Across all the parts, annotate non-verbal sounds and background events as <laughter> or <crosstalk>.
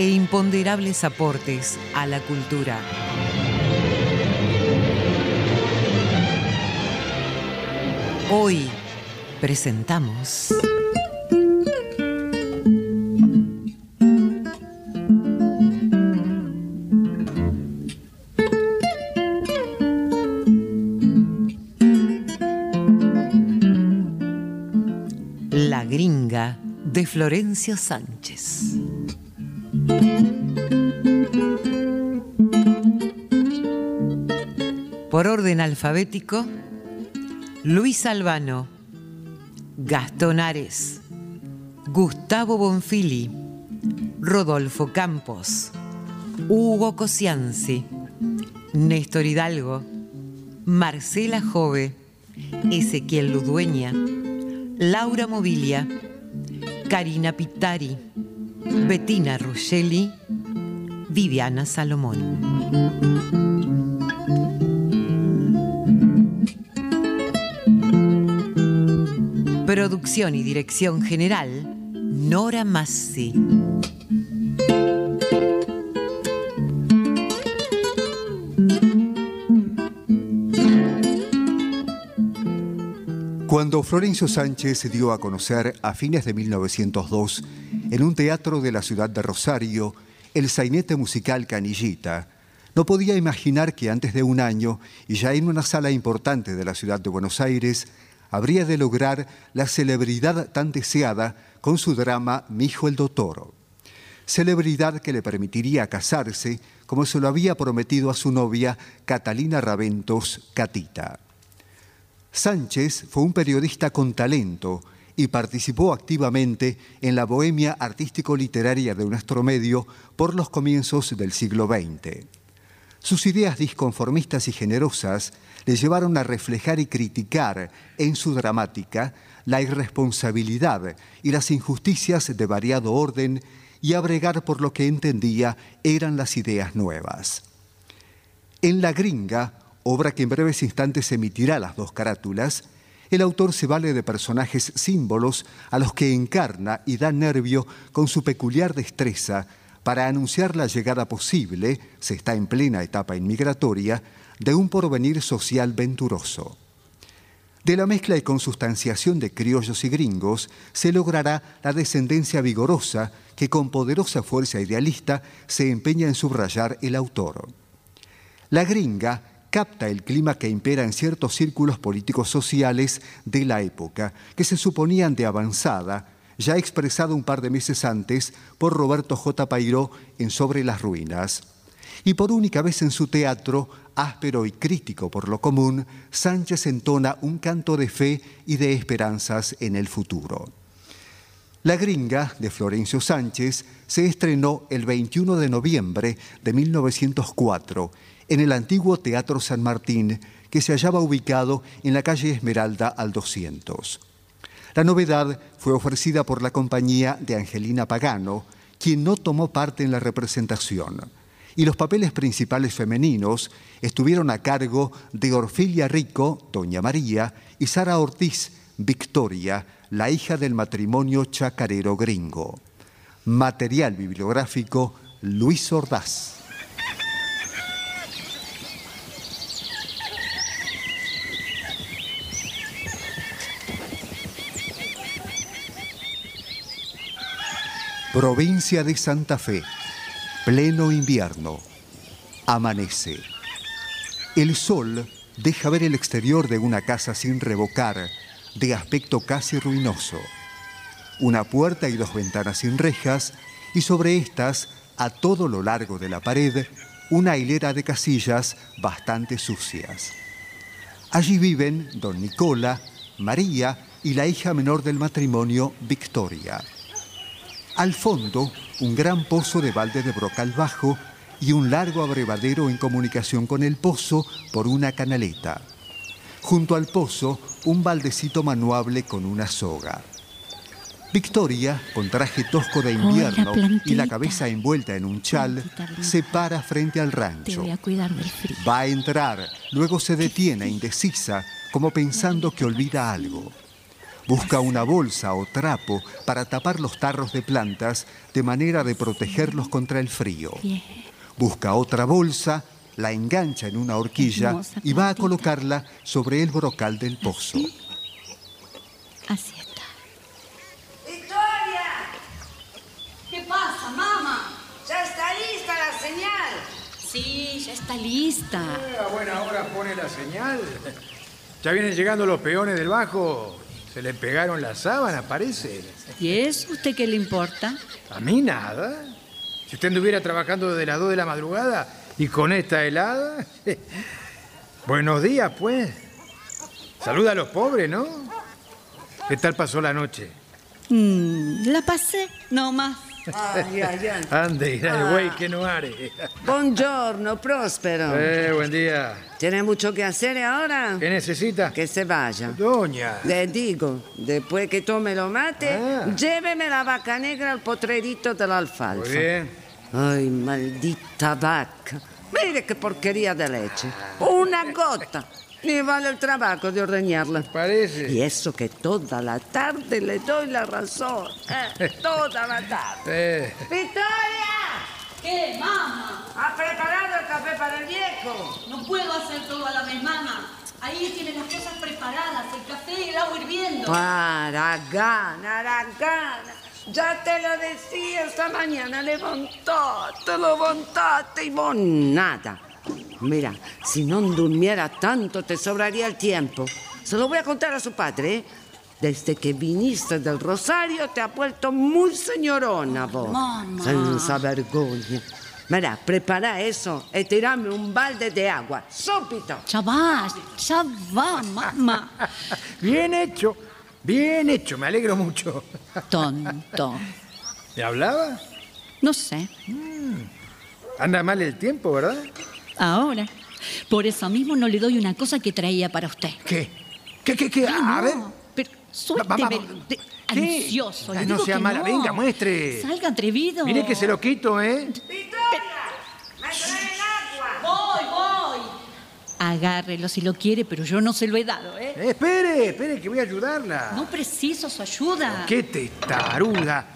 e imponderables aportes a la cultura. Hoy presentamos... La gringa de Florencio Sánchez. Por orden alfabético, Luis Albano, Gastón Ares, Gustavo Bonfili, Rodolfo Campos, Hugo Cosianzi, Néstor Hidalgo, Marcela Jove, Ezequiel Ludueña, Laura Mobilia, Karina Pitari, Bettina Ruggeli, Viviana Salomón. Producción y dirección general, Nora Massi. Cuando Florencio Sánchez se dio a conocer a fines de 1902 en un teatro de la ciudad de Rosario, el sainete musical Canillita, no podía imaginar que antes de un año, y ya en una sala importante de la ciudad de Buenos Aires, habría de lograr la celebridad tan deseada con su drama Mi hijo el doctor. Celebridad que le permitiría casarse como se lo había prometido a su novia Catalina Raventos Catita. Sánchez fue un periodista con talento y participó activamente en la bohemia artístico-literaria de nuestro medio por los comienzos del siglo XX. Sus ideas disconformistas y generosas le llevaron a reflejar y criticar en su dramática la irresponsabilidad y las injusticias de variado orden y a bregar por lo que entendía eran las ideas nuevas. En La Gringa, obra que en breves instantes emitirá las dos carátulas, el autor se vale de personajes símbolos a los que encarna y da nervio con su peculiar destreza para anunciar la llegada posible, se está en plena etapa inmigratoria, de un porvenir social venturoso. De la mezcla y consustanciación de criollos y gringos se logrará la descendencia vigorosa que con poderosa fuerza idealista se empeña en subrayar el autor. La gringa capta el clima que impera en ciertos círculos políticos sociales de la época, que se suponían de avanzada, ya expresado un par de meses antes por Roberto J. Pairó en Sobre las Ruinas. Y por única vez en su teatro áspero y crítico por lo común, Sánchez entona un canto de fe y de esperanzas en el futuro. La gringa de Florencio Sánchez se estrenó el 21 de noviembre de 1904 en el antiguo Teatro San Martín, que se hallaba ubicado en la calle Esmeralda al 200. La novedad fue ofrecida por la compañía de Angelina Pagano, quien no tomó parte en la representación. Y los papeles principales femeninos estuvieron a cargo de Orfilia Rico, Doña María, y Sara Ortiz, Victoria, la hija del matrimonio chacarero gringo. Material bibliográfico Luis Ordaz. Provincia de Santa Fe, pleno invierno, amanece. El sol deja ver el exterior de una casa sin revocar, de aspecto casi ruinoso. Una puerta y dos ventanas sin rejas, y sobre estas, a todo lo largo de la pared, una hilera de casillas bastante sucias. Allí viven don Nicola, María y la hija menor del matrimonio, Victoria. Al fondo, un gran pozo de balde de brocal bajo y un largo abrevadero en comunicación con el pozo por una canaleta. Junto al pozo, un baldecito manuable con una soga. Victoria, con traje tosco de invierno y la cabeza envuelta en un chal, se para frente al rancho. Va a entrar, luego se detiene indecisa, como pensando que olvida algo. Busca una bolsa o trapo para tapar los tarros de plantas de manera de protegerlos contra el frío. Busca otra bolsa, la engancha en una horquilla y va a colocarla sobre el brocal del pozo. Así está. ¡Victoria! ¿Qué pasa, mamá? ¡Ya está lista la señal! Sí, ya está lista. Eh, a buena hora pone la señal. Ya vienen llegando los peones del bajo. Se le pegaron las sábanas, parece. ¿Y eso usted qué le importa? A mí nada. Si usted anduviera trabajando desde las 2 de la madrugada y con esta helada. <laughs> Buenos días, pues. Saluda a los pobres, ¿no? ¿Qué tal pasó la noche? Mm, la pasé, no más. <laughs> Ande, el güey que no are. <laughs> Buongiorno, Próspero. Eh, buen día. ¿Tiene mucho que hacer ahora? ¿Qué necesita? Que se vaya. Doña. Le digo, después que tome lo mate, Ah. lléveme la vaca negra al potrerito de la alfalfa. Muy bien. Ay, maldita vaca. Mire qué porquería de leche. Una gota. Ni vale el trabajo de ordeñarla. Parece. Y eso que toda la tarde le doy la razón. eh, <laughs> toda la tarde. Eh, ¡Victoria! ¿Qué, mamá? ¿Ha preparado el café para el viejo? No puedo hacer todo a la vez, mamá. Ahí tienen las cosas preparadas, el café y el agua hirviendo. Aragana, Aragana. Ya te lo decía esta mañana, levantate, levantate y vos nada. Mira, si no durmiera tanto te sobraría el tiempo. Se lo voy a contar a su padre, ¿eh? Desde que viniste del Rosario te ha vuelto muy señorona vos. Mamá. Senza vergogna. Mira, prepara eso y tirame un balde de agua. ¡Súbito! Ya va, ya va, mamá. <laughs> bien hecho. Bien hecho. Me alegro mucho. Tonto. ¿Me hablaba? No sé. Anda mal el tiempo, ¿verdad? Ahora. Por eso mismo no le doy una cosa que traía para usted. ¿Qué? ¿Qué, qué, qué? A ver. Pero suélteme. de- ¿Qué? Ansioso. le no sea que mala. no. Venga, muestre. Salga atrevido. Mire que se lo quito, ¿eh? ¡Victoria! ¡Me agua! Voy, voy. Agárrelo si lo quiere, pero yo no se lo he dado, ¿eh? Eh, espere, espere, que voy a ayudarla. No preciso su ayuda. ¡Qué testaruda!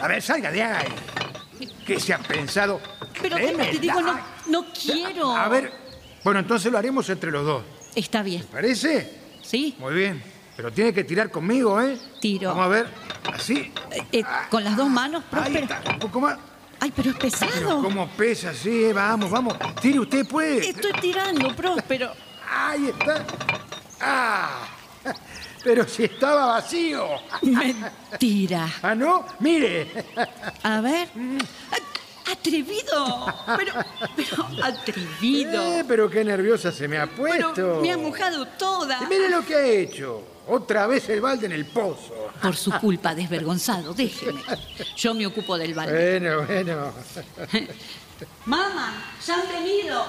A ver, salga de ahí. ¿Qué se ha pensado? Pero te digo, no, no quiero. A ver, bueno, entonces lo haremos entre los dos. Está bien, ¿Parece? ¿sí? Muy bien. Pero tiene que tirar conmigo, ¿eh? Tiro. Vamos a ver. Así. Eh, eh, con las dos manos, Ahí Próspero. está. Un poco más. Ay, pero es Pero pesado. cómo pesa, sí. eh, Vamos, vamos. Tire usted, pues. Estoy tirando, Próspero. <laughs> Ahí está. ¡Ah! Pero si estaba vacío. Mentira. ¿Ah, no? Mire. A ver. Atrevido. Pero, pero, atrevido. Eh, pero qué nerviosa se me ha Pero puesto. me ha mojado toda. Y mire lo que ha hecho. Otra vez el balde en el pozo. Por su culpa, desvergonzado, déjeme. Yo me ocupo del balde. Bueno, bueno. Mamá, ya han venido.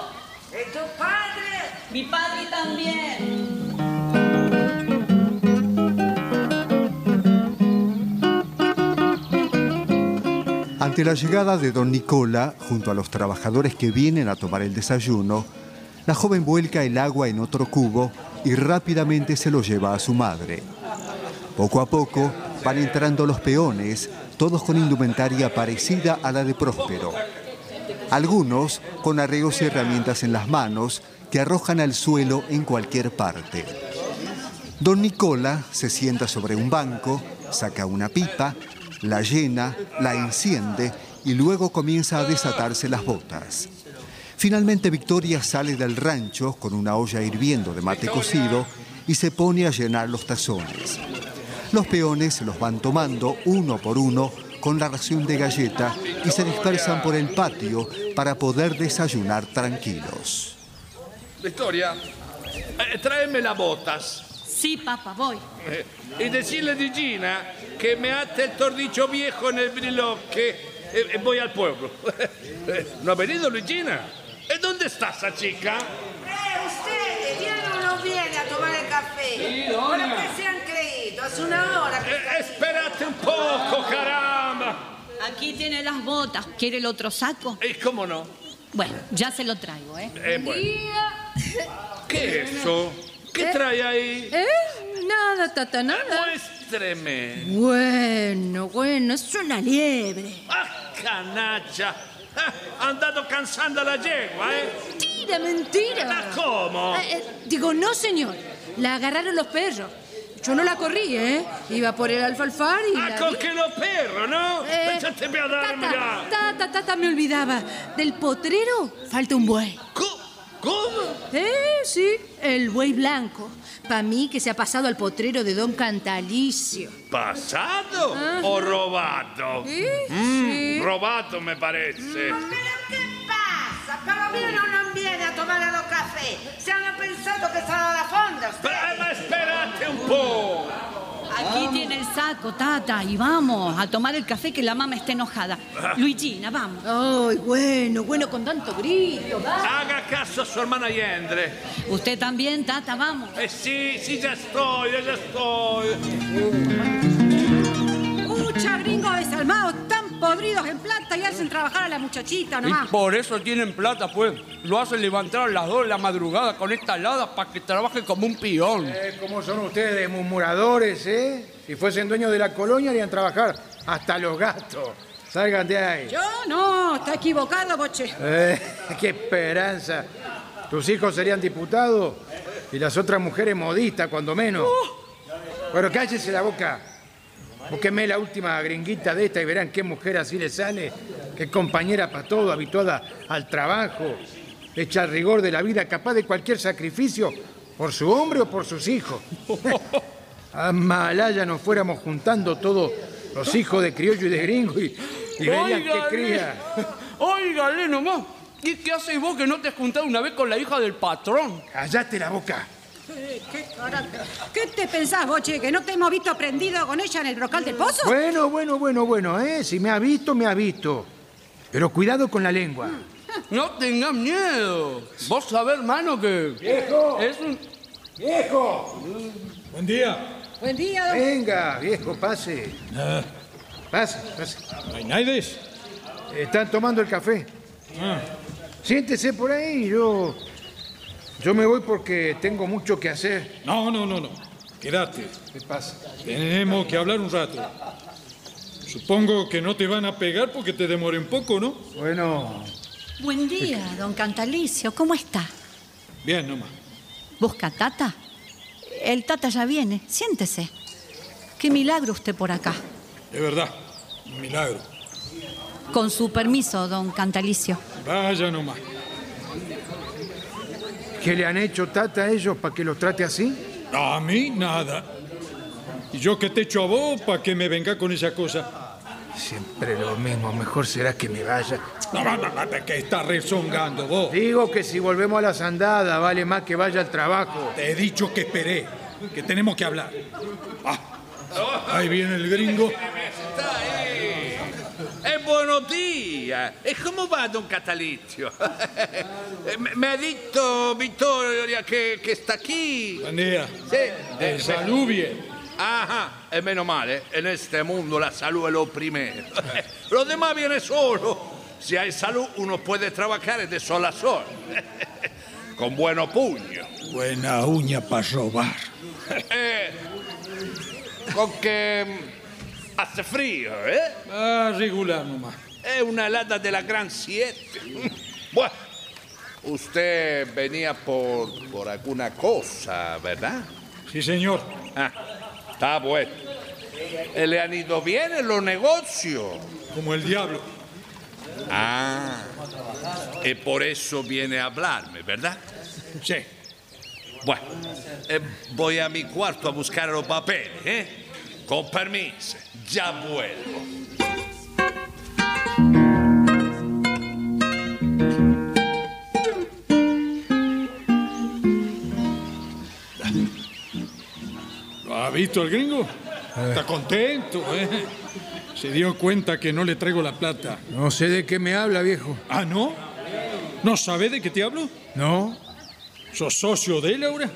¿Y tu padre? Mi padre también. Ante la llegada de don Nicola, junto a los trabajadores que vienen a tomar el desayuno, la joven vuelca el agua en otro cubo y rápidamente se lo lleva a su madre. Poco a poco van entrando los peones, todos con indumentaria parecida a la de Próspero. Algunos con arreos y herramientas en las manos que arrojan al suelo en cualquier parte. Don Nicola se sienta sobre un banco, saca una pipa, la llena, la enciende y luego comienza a desatarse las botas. Finalmente Victoria sale del rancho con una olla hirviendo de mate cocido y se pone a llenar los tazones. Los peones se los van tomando uno por uno con la ración de galleta y se dispersan por el patio para poder desayunar tranquilos. Victoria, eh, tráeme las botas. Sí, papá, voy. Eh, y decirle a Gina que me ate el tordicho viejo en el briloque eh, eh, voy al pueblo. <laughs> ¿No ha venido Luigina? ¿Eh, ¿Dónde está esa chica? Eh, ustedes, ¿viene o no viene a tomar el café? Sí. ¿Pero qué se han creído? Hace una hora que... Eh, espérate un poco, caramba. Aquí tiene las botas. ¿Quiere el otro saco? ¿Y cómo no? Bueno, ya se lo traigo, ¿eh? Eh, bueno. ¿Qué es eso? ¿Qué trae ahí? ¿Eh? Nada, tata, nada. Muéstreme. Bueno, bueno, es una liebre. ¡Ah, canalla! Ah, andado cansando la yegua, ¿eh? Mentira, mentira. ¿Ma cómo? Eh, eh, digo, no, señor. La agarraron los perros. Yo no la corrí, ¿eh? Iba por el alfalfar y Ah, la con vi. que los perros, ¿no? Eh, Échate a darme tata, tata, tata, me olvidaba. Del potrero falta un buey. Co- ¿Cómo? Eh, sí, el buey blanco. Para mí que se ha pasado al potrero de Don Cantalicio. ¿Pasado o robado? ¿Sí? Mm, Sí. Robato me parece. ¿Pero qué pasa? ¿Pero viene o no viene a tomar los cafés? ¿Se han pensado que están a la fonda ma espérate un po'. Aquí tiene el saco, tata, y vamos a tomar el café que la mamá está enojada. <laughs> Luigina, vamos. Ay, bueno, bueno, con tanto grito, va. Haga caso a su hermana Yendre. Usted también, tata, vamos. Eh sí, sí, ya estoy, ya estoy. Mucha gringos desalmados, tan podridos en plata y hacen trabajar a la muchachita Y por eso tienen plata, pues. Lo hacen levantar a las dos de la madrugada con esta helada para que trabaje como un peón. Eh, ¿Cómo son ustedes, murmuradores, eh? Si fuesen dueños de la colonia, harían trabajar hasta los gatos. Salgan de ahí. Yo no, está equivocado, boche. Eh, <laughs> qué esperanza. Tus hijos serían diputados y las otras mujeres modistas, cuando menos. Bueno, cállese la boca. Búsqueme la última gringuita de esta y verán qué mujer así le sale. Qué compañera para todo, habituada al trabajo, hecha al rigor de la vida, capaz de cualquier sacrificio por su hombre o por sus hijos. <laughs> A Malaya nos fuéramos juntando todos los hijos de criollo y de gringo y, y verían qué cría. <laughs> Óigale nomás. ¿Y qué haces vos que no te has juntado una vez con la hija del patrón? Cállate la boca. ¿Qué, carácter? ¿Qué te pensás, boche? ¿Que no te hemos visto prendido con ella en el brocal del pozo? Bueno, bueno, bueno, bueno, ¿eh? Si me ha visto, me ha visto. Pero cuidado con la lengua. No tengas miedo. Vos sabés, hermano, que... ¡Viejo! Es un... ¡Viejo! Buen día. Buen día, don... Venga, viejo, pase. Ah, Pase, pase. Reinaides. Están tomando el café. Ah, Siéntese por ahí, yo. Yo me voy porque tengo mucho que hacer. no, no, no, no. Quédate. ¿Qué pasa? Tenemos que hablar un rato. Supongo que no te van a pegar porque te demoré un poco, ¿no? Bueno, Buen día, don Cantalicio. ¿Cómo está? Bien, nomás. ¿Busca tata? El tata ya viene. Siéntese. Qué milagro usted por acá. De verdad, un milagro. Con su permiso, don Cantalicio. Vaya nomás. ¿Qué le han hecho tata a ellos para que los trate así? A mí nada. ¿Y yo qué te echo a vos para que me venga con esa cosa? Siempre lo mismo, mejor será que me vaya. No, no, no, no, que estás rezongando vos. Digo que si volvemos a las andadas vale más que vaya al trabajo. Te he dicho que esperé, que tenemos que hablar. Ah, ahí viene el gringo. Dai! E buenos días! E come va Don Catalizio? Eh, <laughs> me, me ha detto Vittoria che, che sta qui. Sì. Eh. Ajá, e meno male, en este mundo la salud es lo primero. <laughs> Lo demás viene solo. Si hay salud, uno puede trabajar de sol a sol. <laughs> Con buenos puños. Buena uña para robar. Eh, con que hace frío, ¿eh? Ah, regular nomás. Es una helada de la Gran Siete. <laughs> Bueno, usted venía por, por alguna cosa, ¿verdad? Sí, señor. Ah, está bueno. Eh, ¿Le han ido bien en los negocios? Como el diablo. Ah, y por eso viene a hablarme, ¿verdad? Sí. Bueno, eh, voy a mi cuarto a buscar los papeles, ¿eh? Con permiso, ya vuelvo. ¿Lo ha visto el gringo? Está contento, ¿eh? Se dio cuenta que no le traigo la plata. No sé de qué me habla, viejo. ¿Ah, no? ¿No sabe de qué te hablo? ¿No? ¿Sos socio de él ahora?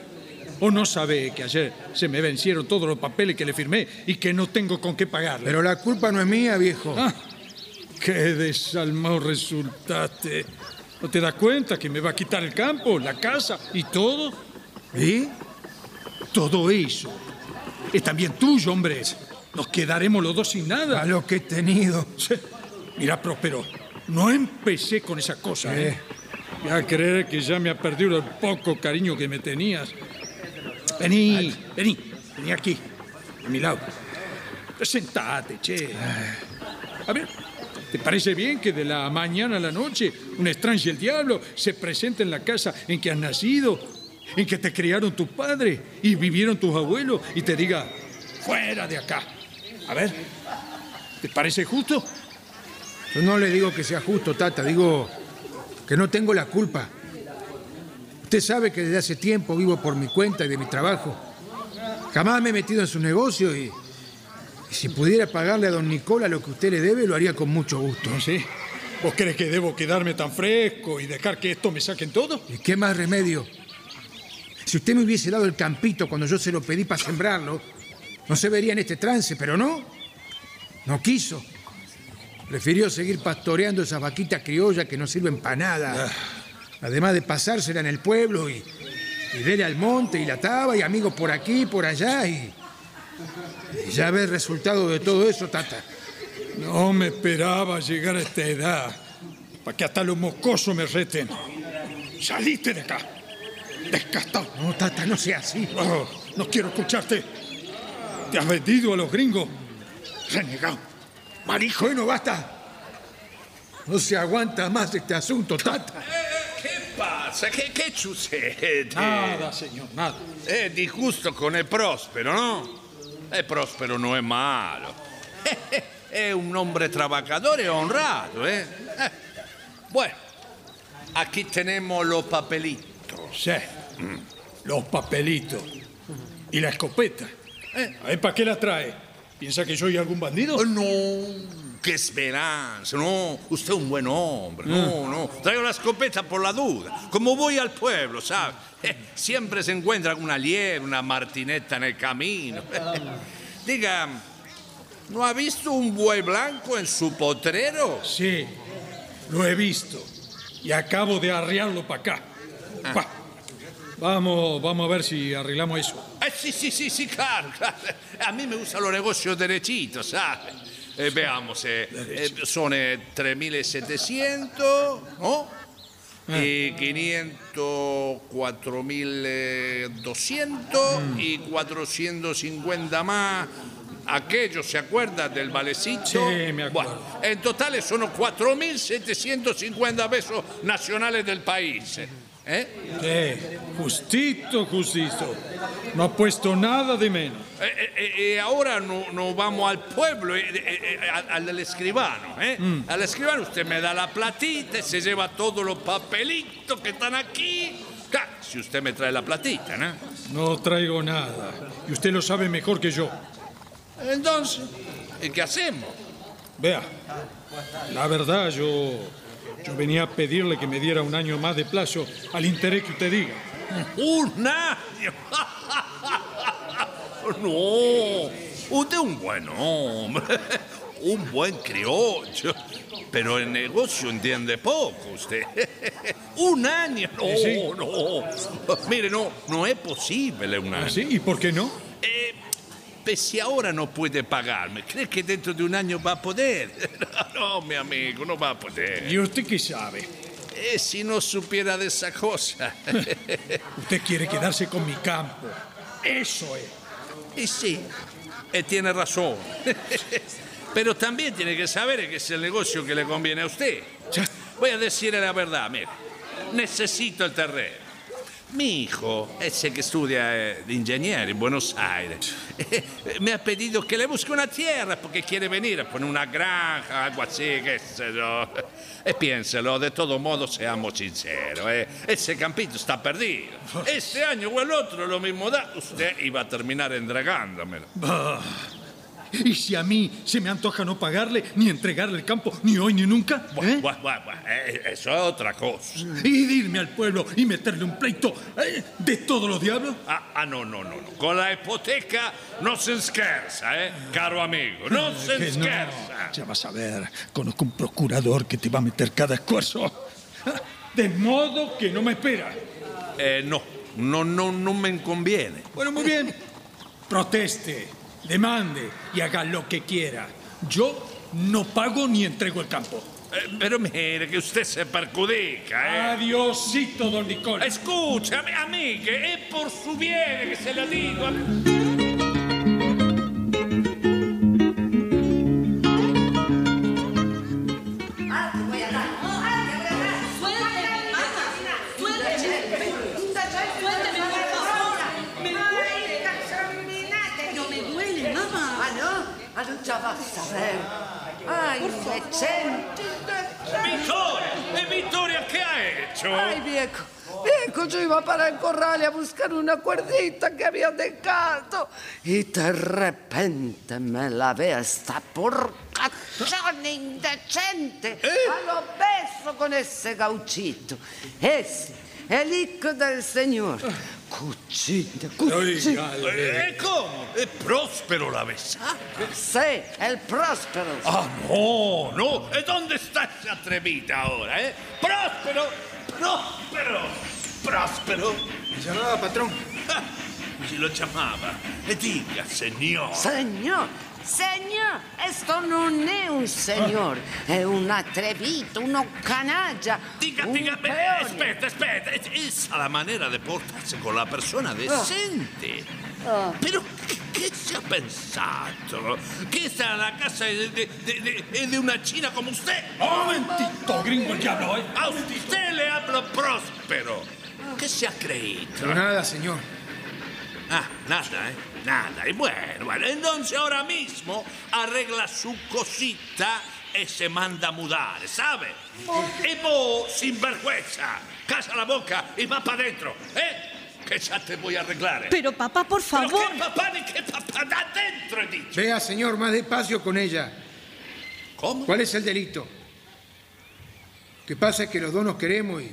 ¿O no sabe que ayer se me vencieron todos los papeles que le firmé y que no tengo con qué pagarle? Pero la culpa no es mía, viejo. Ah, qué desalmado resultaste. ¿No te das cuenta que me va a quitar el campo, la casa y todo? ¿Y? Todo eso es también tuyo, hombre. Nos quedaremos los dos sin nada. A lo que he tenido. Mira, Próspero, no empecé con esa cosa, ¿eh? Eh. Ya creer que ya me ha perdido el poco cariño que me tenías. Vení, vení, vení aquí, a mi lado. Sentate, che. A ver, ¿te parece bien que de la mañana a la noche un extraño y el diablo se presente en la casa en que has nacido, en que te criaron tus padres y vivieron tus abuelos y te diga, fuera de acá? A ver, ¿te parece justo? Yo no le digo que sea justo, Tata. Digo que no tengo la culpa. Usted sabe que desde hace tiempo vivo por mi cuenta y de mi trabajo. Jamás me he metido en su negocio y, y si pudiera pagarle a don Nicola lo que usted le debe, lo haría con mucho gusto. ¿Sí? ¿Vos crees que debo quedarme tan fresco y dejar que esto me saquen todo? ¿Y qué más remedio? Si usted me hubiese dado el campito cuando yo se lo pedí para sembrarlo, no se vería en este trance, pero no. No quiso. Prefirió seguir pastoreando esas vaquitas criollas que no sirven para nada. Además de pasársela en el pueblo y, y verle al monte y la taba y amigos por aquí, por allá y, y ya ve el resultado de todo eso, Tata. No me esperaba llegar a esta edad para que hasta los mocosos me reten. Saliste de acá. Descastado. No, Tata, no sea así. Oh, no quiero escucharte. Te has vendido a los gringos. Renegado. Marijo. Bueno, basta. No se aguanta más este asunto, Tata. ¿Qué, qué sucede? Nada, señor, nada. Es disgusto con el próspero, ¿no? El próspero no es malo. <laughs> Es un hombre trabajador y honrado, ¿eh? Eh, Bueno, aquí tenemos los papelitos. Sí. Los papelitos. Y la escopeta. ¿Eh? ¿Para qué la trae? ¿Piensa que soy algún bandido? Oh, no, qué esperanza. No, usted es un buen hombre. No, no. Traigo la escopeta por la duda. Como voy al pueblo, ¿sabe? Eh, siempre se encuentra una liebre, una martineta en el camino. Diga, ¿no ha visto un buey blanco en su potrero? Sí, lo he visto. Y acabo de arriarlo para acá. Va. Vamos, vamos a ver si arreglamos eso. Eh, sí, sí, sí, sí, claro, claro. A mí me gustan los negocios derechitos, ¿sabe? Eh, veamos, eh, eh, son eh, 3.700, ¿no? Y 500, 4.200 y 450 más. Aquello, ¿se acuerda del valecito? Sí, me acuerdo. Bueno, en total son 4.750 pesos nacionales del país. ¿Eh? Justito, justito. No ha puesto nada de menos. Eh, eh, eh, eh, ahora no, no vamos al pueblo, eh, al, al escribano. ¿eh? Al escribano usted me da la platita y se lleva todos los papelitos que están aquí. Claro, si usted me trae la platita, ¿no? No traigo nada. Y usted lo sabe mejor que yo. Entonces, ¿y qué hacemos? Vea, la verdad yo, yo venía a pedirle que me diera un año más de plazo al interés que usted diga. ¡Un año! <laughs> No, usted es un buen hombre, <laughs> un buen criollo, pero el negocio entiende poco usted. <laughs> Un año, no, Sí. no. Mire, no, no es posible un año. ¿Ah, sí? ¿Y por qué no? Si ahora no puede pagarme, ¿cree que dentro de un año va a poder? <laughs> No, mi amigo, no va a poder. ¿Y usted qué sabe? Eh, si no supiera de esa cosa. <laughs> Usted quiere quedarse con mi campo. Eso es. Y sí, eh, tiene razón. <laughs> Pero también tiene que saber que es el negocio que le conviene a usted. Voy a decirle la verdad, mire. Necesito el terreno. Mi hijo, ese que estudia eh, de ingeniero en Buenos Aires, <laughs> me ha pedido que le busque una tierra porque quiere venir a poner una granja, algo así, qué sé yo. E piénselo, de todo modo, seamos sinceros, eh, ese campito está perdido. <laughs> Este año o el otro lo mismo da, usted iba a terminar entregándomelo. ¿Y si a mí se me antoja no pagarle ni entregarle el campo ni hoy ni nunca? ¿eh? Buah, buah, buah, eh, eso es otra cosa. ¿Y de irme al pueblo y meterle un pleito eh, de todos los diablos? Ah, ah, no, no, no, no. Con la hipoteca no se scherza, eh, caro amigo. No se Que no. Ya vas a ver, conozco un procurador que te va a meter cada esfuerzo. De modo que no me espera. Eh, no, no, no, no me conviene. Bueno, muy bien. Proteste, demande y haga lo que quiera. Yo no pago ni entrego el campo. Eh, pero mire que usted se perjudica, eh. Adiosito, don Nicolás. Escúchame, a mí, que es por su bien que se lo digo. Ya vas a ver. Ay, Vicente, Victoria, ¿eh, Victoria qué ha hecho? Ay, viejo. Viejo, yo iba para el corral y a buscar una cuerdita que había dejado. Y de repente me la ve esta porcachón indecente a los besos con ese gauchito. Ese, el hijo del señor. Cuchita, cuchita. Eh, ¿Cómo? ¿Es próspero la besa? Sí, el próspero. Ah, no, no. ¿Eh, ¿Dónde está esa atrevida ahora, eh? ¡Próspero! ¡Próspero! ¡Próspero! ¿Me llamaba patrón? Ah, Si lo llamaba. E dica, signor. Signor, signor, esto non è un signor, è un attrevito, uno canaggia. Dica, un dica, beh, aspetta, aspetta. Es- Esa è la manera de portarse con la persona decente. Pero, ¿qué, qué se ha pensado? ¿Que está en la casa de, de- de- de- de una china como usted? Un momentito, gringo el diablo, ¿eh? A usted le hablo próspero. ¿Qué se ha creído? Pero nada, señor. Ah, nada, ¿eh? Nada. Y bueno, bueno, entonces ahora mismo arregla su cosita y se manda a mudar, ¿sabe? Y vos, sin vergüenza, casa la boca y va para adentro, ¿eh? Que ya te voy a arreglar. ¿eh? Pero papá, por ¿Pero favor. qué papá ni qué papá? ¡Da adentro, he dicho! Vea, señor, más despacio con ella. ¿Cómo? ¿Cuál es el delito? Que pasa es que los dos nos queremos y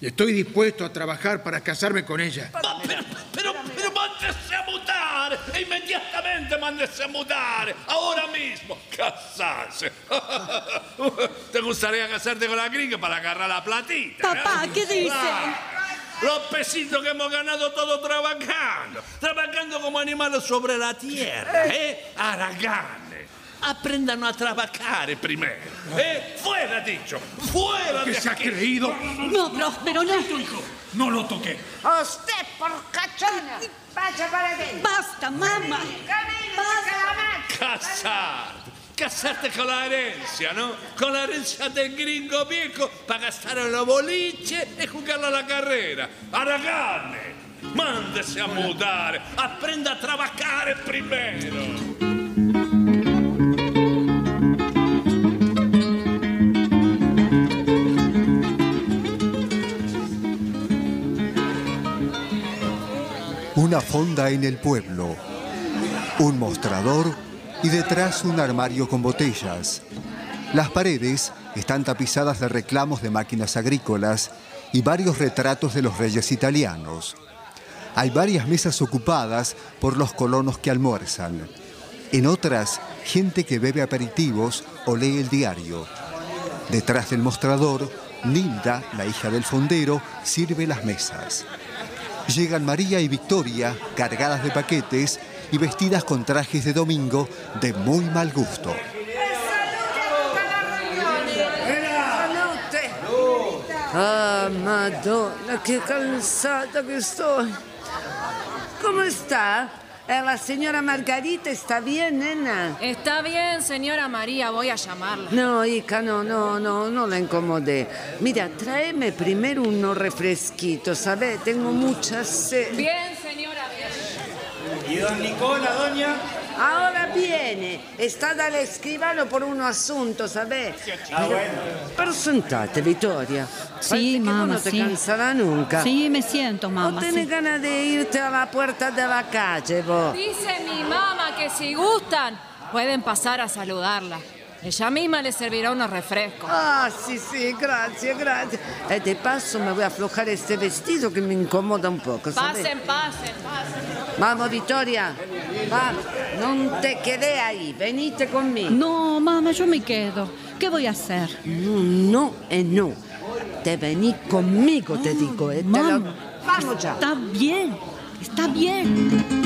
estoy dispuesto a trabajar para casarme con ella. Ah, pero, pero, pero mándese a mudar, inmediatamente mándese a mudar, ahora mismo, casarse. <laughs> ¿Te gustaría casarte con la gringa para agarrar la platita? Papá, eh? ¿qué dice? Ah, los pesitos que hemos ganado todos trabajando, trabajando como animales sobre la tierra, ¿eh? Araganes. Aprendan a trabajar primero. ¿eh? Fuera, dicho. Fuera ¿Qué de se ha aquí. creído? No, Próspero, no. hijo, no lo toqué. Usted, porcachona, vaya para adentro. Basta, mamá. Mano. Casar. casarte con la herencia, ¿no? Con la herencia del gringo viejo para gastar en los boliches y jugar a la carrera. Aragane, mándese a mudar, aprenda a trabajar primero. Fonda en el pueblo, un mostrador y detrás un armario con botellas. Las paredes están tapizadas de reclamos de máquinas agrícolas y varios retratos de los reyes italianos. Hay varias mesas ocupadas por los colonos que almuerzan. En otras, gente que bebe aperitivos o lee el diario. Detrás del mostrador, Nilda, la hija del fondero, sirve las mesas. Llegan María y Victoria, cargadas de paquetes y vestidas con trajes de domingo de muy mal gusto. Ah, Madonna, che cansata che sto. ¿Cómo está? Eh, La señora Margarita está bien, nena. Está bien, señora María, voy a llamarla. No, hija, no, no, no, no la incomodé. Mira, tráeme primero unos refresquitos, ¿sabes? Tengo mucha sed. Bien, señora, bien. ¿Y don Nicola, doña? Ahora viene. Está dal escribano por un asunto, ¿sabes? Ah, bueno. Pero sentate, Vittoria. Sí, Parece que vos mamá, no te sí. cansará nunca. Sí, me siento, ¿O mamá. tenés sí. ganas de irte a la puerta de la calle, vos? Dice mi mamá que si gustan, pueden pasar a saludarla. Ella misma le servirá unos refrescos. Ah, sí, sí, gracias, gracias. Eh, de paso me voy a aflojar este vestido que me incomoda un poco, ¿sabes? Pasen, pasen, pasen. Vamos, Vittoria. Vamos, no te quedé ahí. Venite conmigo. No, mamá, yo me quedo. ¿Qué voy a hacer? No, no e no. Te vení conmigo, te digo. eh, te lo- Vamos ya. Está bien, está bien.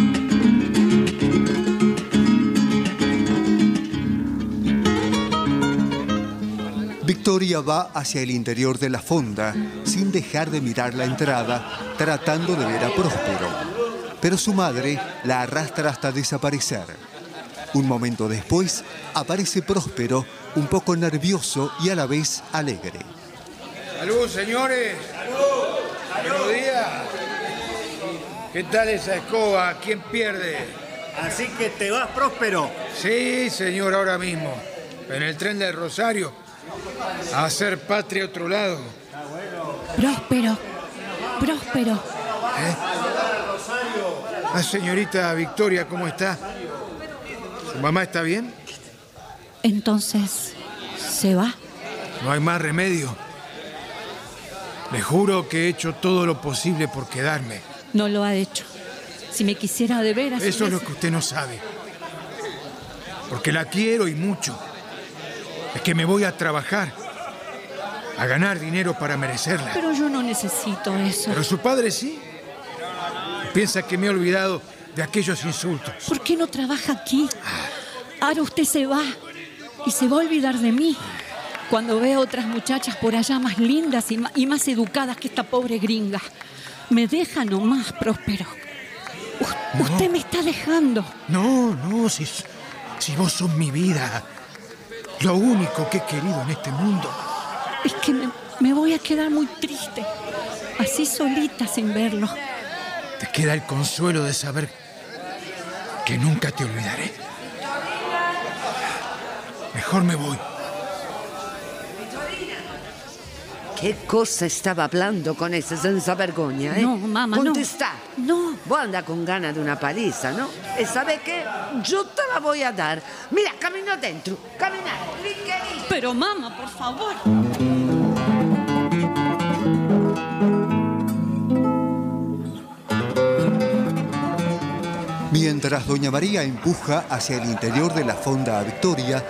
Victoria va hacia el interior de la fonda sin dejar de mirar la entrada, tratando de ver a Próspero. Pero su madre la arrastra hasta desaparecer. Un momento después, aparece Próspero, un poco nervioso y a la vez alegre. Salud, señores. Buenos días. ¿Qué tal esa escoba? ¿Quién pierde? Así que te vas próspero. Sí, señor, ahora mismo. En el tren del Rosario. A hacer patria a otro lado. Próspero, próspero. Ah, señorita Victoria, ¿cómo está? ¿Su mamá está bien? Entonces, ¿se va? No hay más remedio. Le juro que he hecho todo lo posible por quedarme. No lo ha hecho. Si me quisiera de veras. Eso es lo que usted no sabe. Porque la quiero y mucho. Es que me voy a trabajar. A ganar dinero para merecerla. Pero yo no necesito eso. Pero su padre sí. Piensa que me he olvidado de aquellos insultos. ¿Por qué no trabaja aquí? Ahora usted se va y se va a olvidar de mí. Cuando vea otras muchachas por allá más lindas y más educadas que esta pobre gringa. Me deja nomás, Próspero. U- Usted me está dejando. No, no, si, si vos sos mi vida. Lo único que he querido en este mundo. Es que me, me voy a quedar muy triste. Así solita sin verlo. Te queda el consuelo de saber que nunca te olvidaré. Mejor me voy. ¿Qué cosa estaba hablando con ese senza vergogna, eh? No, mamá, no. Contestá. No. Vos andás con ganas de una paliza, ¿no? ¿Y sabes qué? Yo te la voy a dar. Mira, camino dentro. Camina. Pero mamá, por favor. Mientras Doña María empuja hacia el interior de la fonda a Victoria,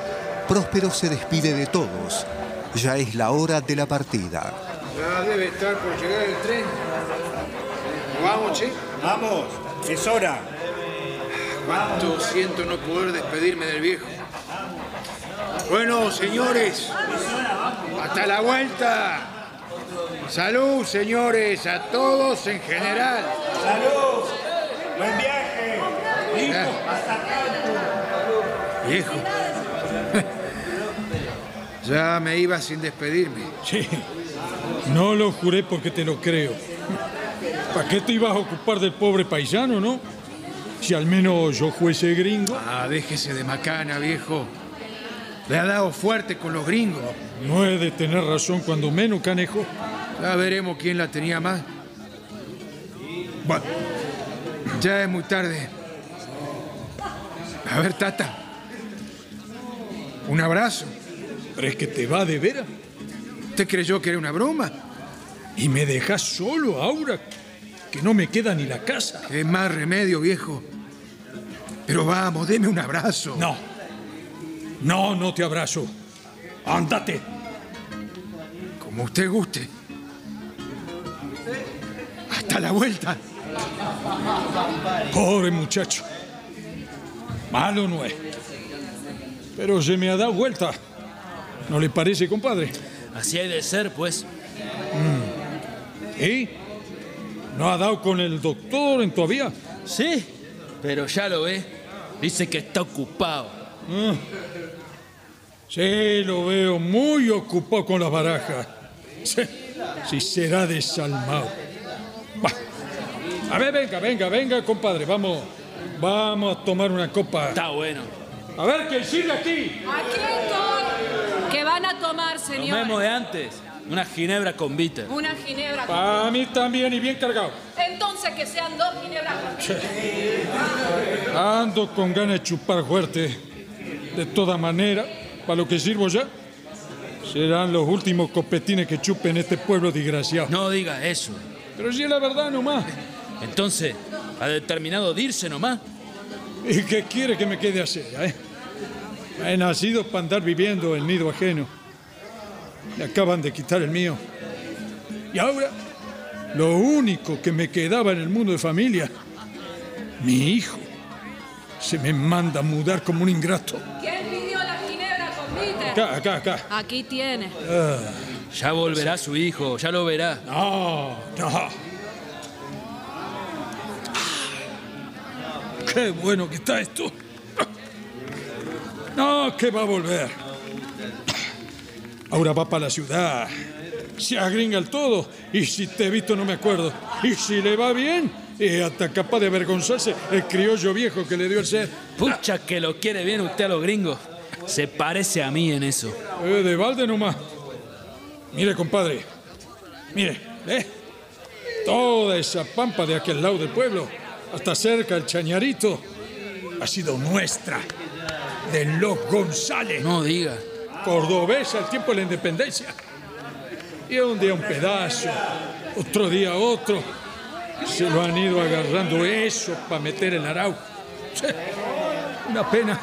Próspero se despide de todos. Ya es la hora de la partida. Ya debe estar por llegar el tren. Vamos, che. Vamos, es hora. Cuánto siento no poder despedirme del viejo. Bueno, señores, hasta la vuelta. Salud, señores, a todos en general. Salud. Buen viaje. Eh, Viejo. Ya me iba sin despedirme. Sí, no lo juré porque te lo creo. ¿Para qué te ibas a ocupar del pobre paisano, no? Si al menos yo fuese gringo. Ah, déjese de macana, viejo. Le ha dado fuerte con los gringos. No he de tener razón cuando menos, canejo. Ya veremos quién la tenía más. Bueno, ya es muy tarde. A ver, Tata. Un abrazo. ¿Crees que te va de veras? ¿Usted creyó que era una broma? ¿Y me dejas solo, Aura? Que no me queda ni la casa. Qué más remedio, viejo. Pero vamos, deme un abrazo. No. No, no te abrazo. Ándate. Como usted guste. Hasta la vuelta. Pobre muchacho. Malo no es. Pero se me ha dado vuelta. ¿No le parece, compadre? Así hay de ser, pues. ¿Y? ¿No ha dado con el doctor en todavía? Sí, pero ya lo ve. Dice que está ocupado. Ah. Sí, lo veo muy ocupado con las barajas. Sí, sí será desalmado. Bah. A ver, venga, venga, venga, compadre. Vamos, vamos a tomar una copa. Está bueno. A ver, ¿quién sirve aquí? Aquí estoy. ¿Qué van a tomar, Lo señor? mismo de antes. Una ginebra con bitter. Una ginebra. con- Para mí también y bien cargado. Entonces que sean dos ginebras. con- Ando con ganas de chupar fuerte. De toda manera, para lo que sirvo ya, serán los últimos copetines que chupe en este pueblo desgraciado. No diga eso. Pero sí es la verdad nomás. Entonces, ¿ha determinado de irse nomás? ¿Y qué quiere que me quede a hacer, eh? He nacido para andar viviendo el nido ajeno. Me acaban de quitar el mío. Y ahora, lo único que me quedaba en el mundo de familia, mi hijo, se me manda a mudar como un ingrato. ¿Quién pidió la ginebra con? Acá, acá, acá. Aquí tiene. Ah, Ya volverá su hijo, ya lo verá. no, no. Qué bueno que está esto. No, que va a volver. Ahora va para la ciudad. Se agringa el todo. Y si te he visto no me acuerdo. Y si le va bien, es hasta capaz de avergonzarse el criollo viejo que le dio el ser. Pucha que lo quiere bien usted a los gringos. Se parece a mí en eso. Eh, de balde nomás. Mire, compadre. Mire, ¿eh? Toda esa pampa de aquel lado del pueblo, hasta cerca del Chañarito, ha sido nuestra. De los González. No diga. Cordobesa al tiempo de la independencia. Y un día un pedazo, otro día otro. Se lo han ido agarrando eso para meter el arau. Sí, Una pena.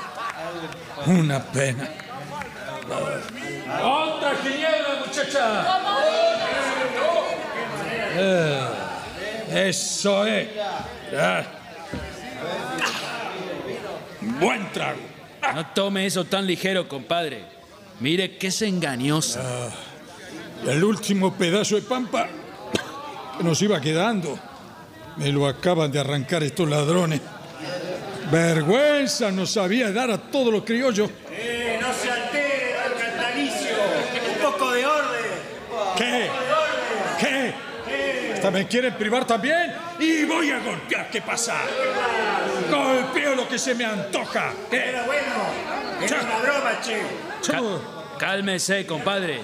Una pena. ¡Otra ginebra, muchacha! Eh, eso es. Ah. Buen trago. No tome eso tan ligero, compadre. Mire que es engañosa. El último pedazo de pampa que nos iba quedando. Me lo acaban de arrancar estos ladrones. Vergüenza nos sabía dar a todos los criollos. ¡Eh, no se altere, don Cantalicio! ¡Un poco de orden! ¿Qué? ¿Qué? ¿Hasta me quieren privar también? Y voy a golpear. ¿Qué pasa? Golpeo lo que se me antoja. ¿Qué? Era bueno. Era una broma, che. Cálmese, compadre.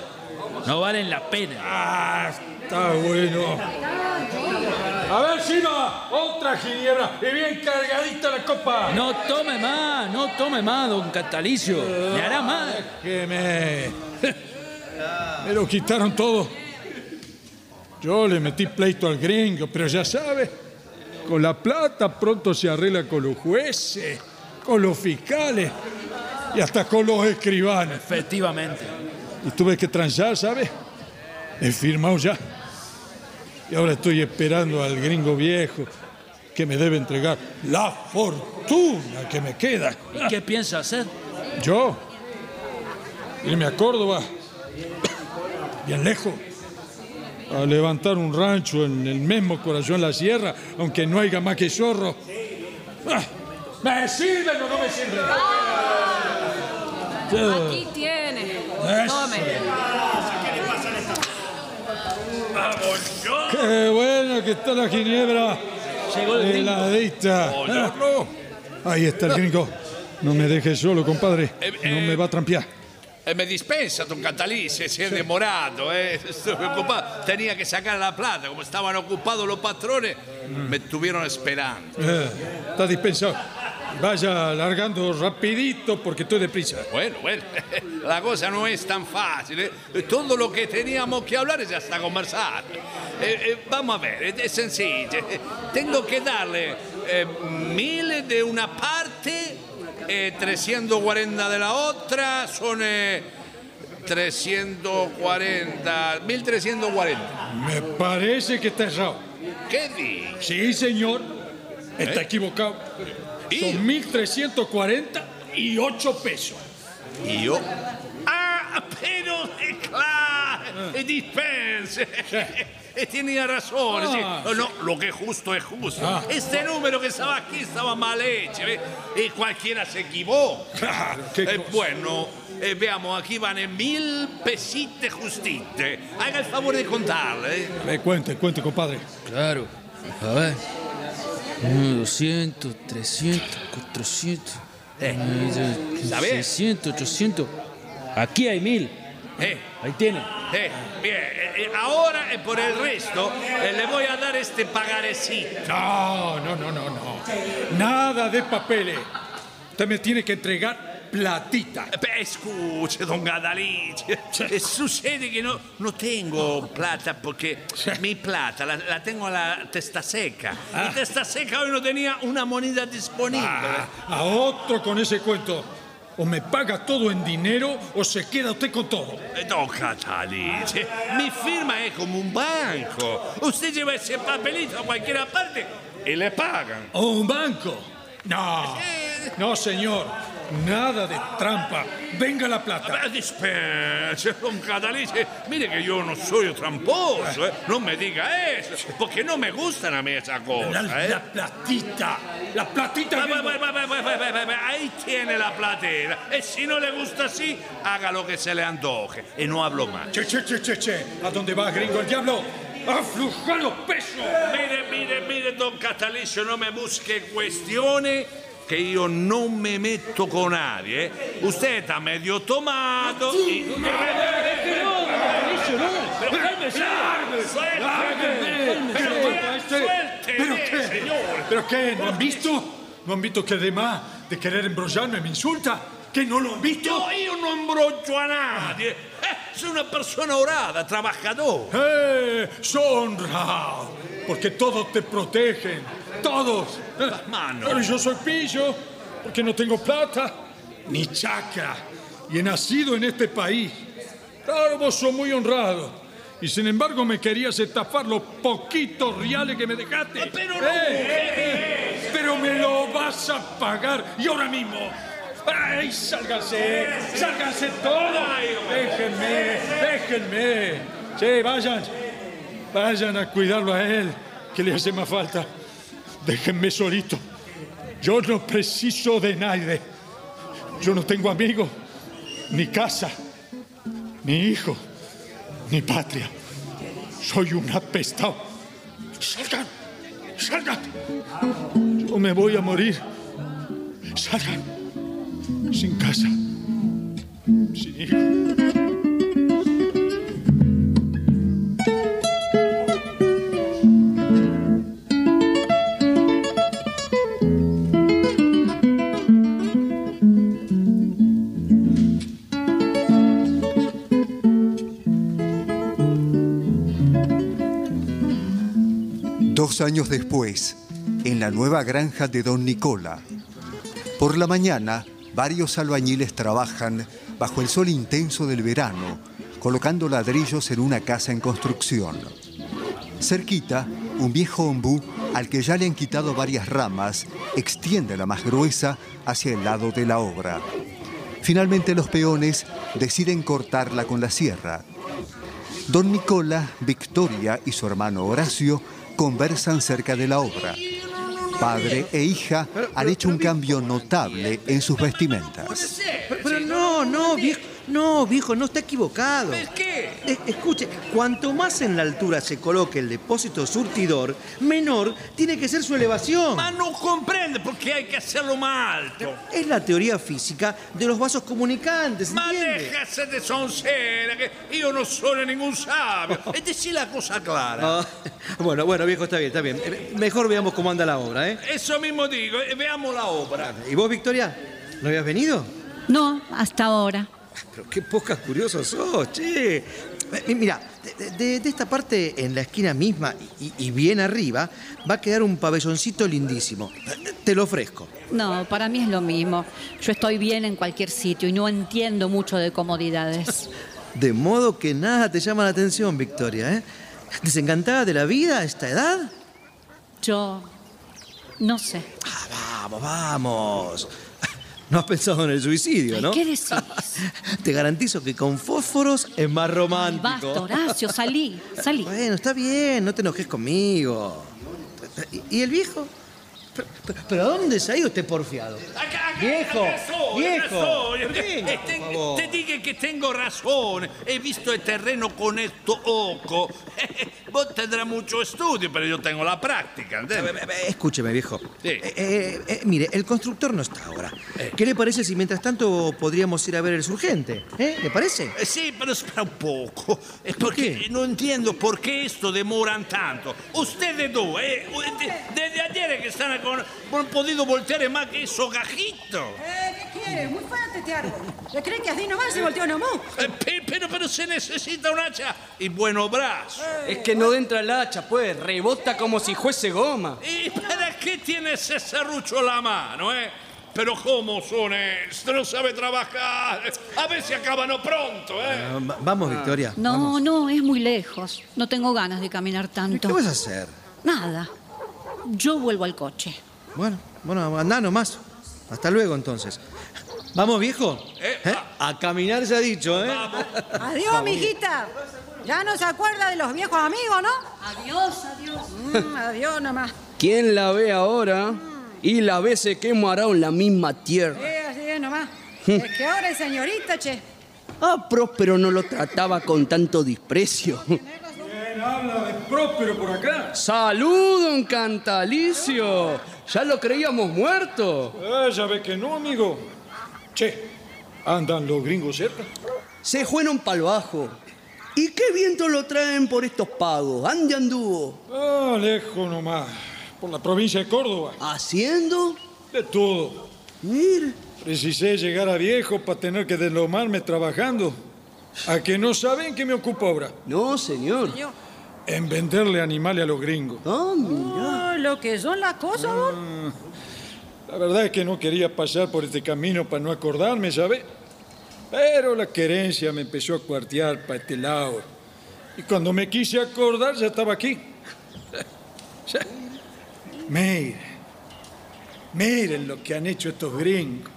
No valen la pena. Ah, está bueno. A ver, Silva, otra ginebra y bien cargadita la copa. No tome más, no tome más, don Catalicio. Le hará mal. Que me... me lo quitaron todo. Yo le metí pleito al gringo, pero ya sabe, con la plata pronto se arregla con los jueces, con los fiscales y hasta con los escribanos. Efectivamente. Y tuve que transar, ¿sabe? He firmado ya. Y ahora estoy esperando al gringo viejo que me debe entregar la fortuna que me queda. ¿Y qué piensa hacer? Yo, irme a Córdoba, bien lejos, a levantar un rancho en el mismo corazón de la sierra, aunque no haya más que zorro. Ah, ¿Me sirven o no me sirven? Aquí tiene. Tome. Qué bueno que está la ginebra. Heladita. Buongiorno. Ahí está el gringo. No me dejes solo, compadre. Eh, No eh. me va a trampear. Eh, me dispensa, don Catalice, si es demorado, eh. Estoy. Tenía que sacar la plata. Como estaban ocupados los patrones, me estuvieron esperando. Eh, está dispensado. Vaya largando rapidito porque estoy deprisa. Bueno, bueno, <laughs> la cosa no es tan fácil. ¿eh? Todo lo que teníamos que hablar ya está conversado. Eh, vamos a ver, es, sencillo. Tengo que darle mil de una parte, eh, 340 de la otra, son eh, 340, 1340. Me parece que está errado. ¿Qué dices? Sí, señor. Está ¿Eh? equivocado. ¿Y? Son 1.340 y 8 pesos. ¿Y yo? Ah, pero eh, claro, eh, dispense. Eh, Tenía razón, sí. Ah, No, no, lo que es justo es justo. Ah. Este número que estaba aquí estaba mal hecho, ¿eh? y cualquiera se equivoca. Claro, qué Eh, bueno, eh, veamos, aquí van en mil pesites justite. Haga el favor de contarle. ¿eh? Me cuente, cuente, compadre. Claro. A ver. Uno, 200, 300, 400. Eh, eh, ¿está bien? 600, 800. Aquí hay mil. Eh, Ahí tiene. eh, bien, eh, eh, ahora eh, por el resto eh, le voy a dar este pagarecito. No, no, no, no, no. Nada de papeles. Usted me tiene que entregar platita. Escuche, don Gadalice. Eh, Sucede que no, no tengo plata porque mi plata la, la tengo a la testa seca. Ah. Mi testa seca hoy no tenía una moneda disponible. Ah, a otro con ese cuento. O me paga todo en dinero o se queda usted con todo. Eh, Don Catalice, mi firma es como un banco. Usted lleva ese papelito a cualquier parte y le pagan. ¿O un banco? No, no, señor. Nada de trampa. Venga la plata. Beh, dispense, don Catalice. Mire que yo no soy tramposo, ¿eh? No me diga eso, porque no me gustan a mí esas La, cosas, ¿eh? la platita. La platita. Va, va, va, Ahí tiene la platera. Y si no le gusta así, haga lo que se le antoje. Y no hablo más. Che, che, che, che, che. ¿A dónde va, gringo el diablo? ¡Afluja los pesos! Mire, mire, mire, don Catalicio, no me busque cuestiones que yo no me meto con nadie. Usted está medio tomado y... ¿Pero qué? ¿No han visto? ¿No han visto que además de querer embrollarme me insulta? ¿Que no lo han visto? Yo, io non imbroccio a nadie. Eh, soy una persona orada, trabajador. ¡Eh! ¡Sonra! Porque todos te protegen. ¡Todos! Eh, Mano. Pero yo soy pillo, porque no tengo plata, ni chacra. Y he nacido en este país. Claro, vos sos muy honrado. Y sin embargo me querías estafar los poquitos reales que me dejaste. Pero no. ¡Eh! Pero me lo vas a pagar. Y ahora mismo. ¡Ay, sálganse! ¡Sálganse todos! ¡Déjenme! ¡Déjenme! Sí, vayan. Vayan a cuidarlo a él, que le hace más falta. Déjenme solito. Yo no preciso de nadie. Yo no tengo amigos, ni casa, ni hijo, ni patria. Soy un apestado. ¡Salgan! ¡Salgan! Yo me voy a morir. ¡Salgan! Sin casa, sin. Dos años después, en la nueva granja de Don Nicola. Por la mañana, varios albañiles trabajan bajo el sol intenso del verano, colocando ladrillos en una casa en construcción. Cerquita, un viejo ombú al que ya le han quitado varias ramas extiende la más gruesa hacia el lado de la obra. Finalmente los peones deciden cortarla con la sierra. Don Nicola, Victoria y su hermano Horacio conversan cerca de la obra. Padre e hija han hecho un cambio notable en sus vestimentas. Pero, no, no, viejo, No, viejo, no está equivocado. ¿Por qué? Eh, escuche, cuanto más en la altura se coloque el depósito surtidor, menor tiene que ser su elevación. Ma non comprende perché hai che hacerlo más alto. Es la teoría física de los vasos comunicantes, Ma de sonceras, que io non sono ningún sabio. <laughs> E decí la cosa clara. Ah, bueno, bueno, viejo, está bien, está bien. Eh, Mejor veamos cómo anda la obra, ¿eh? Eso mismo digo, e veamos la obra. ¿Y vos, Victoria? ¿No habías venido? No, hasta ahora. Pero qué pocas curiosas sos, che. Eh, Mira, de, de- de esta parte, en la esquina misma y, y bien arriba, va a quedar un pabelloncito lindísimo. Eh, Te lo ofrezco. No, para mí es lo mismo. Yo estoy bien en cualquier sitio y no entiendo mucho de comodidades. <laughs> De modo que nada te llama la atención, Victoria, ¿eh? ¿Desencantada de la vida a esta edad? Yo no sé. Vamos, vamos. No has pensado en el suicidio, ¿no? ¿Qué decís? <laughs> Te garantizo que con fósforos es más romántico. Basta, Horacio, salí, salí. Bueno, está bien, no te enojes conmigo. ¿Y, y el viejo? ¿Pero, pero- a dónde se ha ido este porfiado? Viejo, Acá soy, viejo. acá soy. Venga, Eh, por te, favor. te dije que tengo razón. He visto el terreno con esto oco. <laughs> Vos tendrás mucho estudio, pero yo tengo la práctica, ¿entiendes? Escúcheme, viejo. Sí. Eh, eh, eh, mire, el constructor no está ahora. ¿Qué le parece si mientras tanto podríamos ir a ver el surgente? ¿Eh? ¿Le parece? Eh, Sí, pero espera un poco. Es porque no entiendo por qué esto demoran tanto. Ustedes dos, ¿eh? De- Desde ayer que están. No han podido voltear más que esos gajitos. Eh, ¿Qué quiere? Muy fuerte este árbol. ¿Le cree que así nomás se volteó nomás? Eh, pe- Pero, pero se necesita un hacha y buenos brazos. Es que no entra el hacha, pues. Rebota como si fuese goma. ¿Y para qué tienes ese serrucho en la mano, eh? Pero cómo son estos, no sabe trabajar. A ver si acaban pronto, ¿eh? Va- vamos, Victoria. No, no, es muy lejos. No tengo ganas de caminar tanto. ¿Qué vas a hacer? Nada. Yo vuelvo al coche. Bueno, bueno, andá nomás. Hasta luego, entonces. ¿Vamos, viejo? Eh, ¿Eh? A caminar se ha dicho, ¿eh? Adiós, mijita. Ya no se acuerda de los viejos amigos, ¿no? Adiós, adiós. Mm, adiós nomás. ¿Quién la ve ahora? Y la ve se quemará en la misma tierra. Sí, así es nomás. Es que ahora es señorita, che. Ah, Próspero no lo trataba con tanto desprecio. ¿Quién habla de Próspero por acá? ¡Salud, don Cantalicio! Ya lo creíamos muerto. Ah, ya ve que no, amigo. Che, ¿andan los gringos cerca? Se fueron pa'l bajo. ¿Y qué viento lo traen por estos pagos? ¿Ande anduvo? Ah, lejos nomás. Por la provincia de Córdoba. ¿Haciendo? De todo. Mire. Precisé llegar a viejo para tener que deslomarme trabajando. ¿A que no saben qué me ocupo ahora? No, señor. En venderle animales a los gringos. Ah, mira. Oh, lo que son las cosas, don. La verdad es que no quería pasar por este camino para no acordarme, ¿sabe? Pero la querencia me empezó a cuartear para este lado. Y cuando me quise acordar, ya estaba aquí. <laughs> Miren, miren lo que han hecho estos gringos.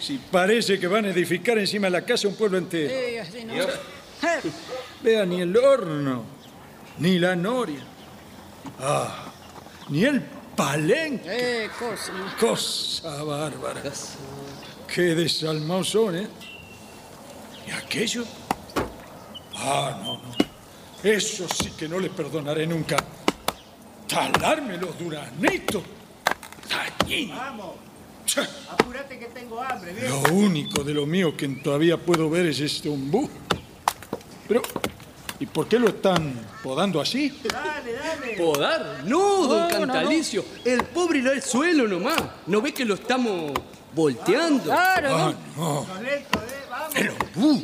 Si parece que van a edificar encima de la casa un pueblo entero. Sí, así no. Vea, ni el horno, ni la noria. Ah, ni el palenque. Eh, cosa. Cosa bárbara. Qué desalmados son, ¿eh? ¿Y aquello? Ah, no, no. Eso sí que no les perdonaré nunca. Talarme los duranitos. Tañín. Vamos, apúrate que tengo hambre, viejo. Lo único de lo mío que todavía puedo ver es este ombú. Pero, ¿y por qué lo están podando así? Dale, dale. ¿Podar? No, don Cantalicio. El pobre irá al suelo nomás. ¿No ve que lo estamos volteando? Claro, Ah, no. Eh, vamos. El ombú.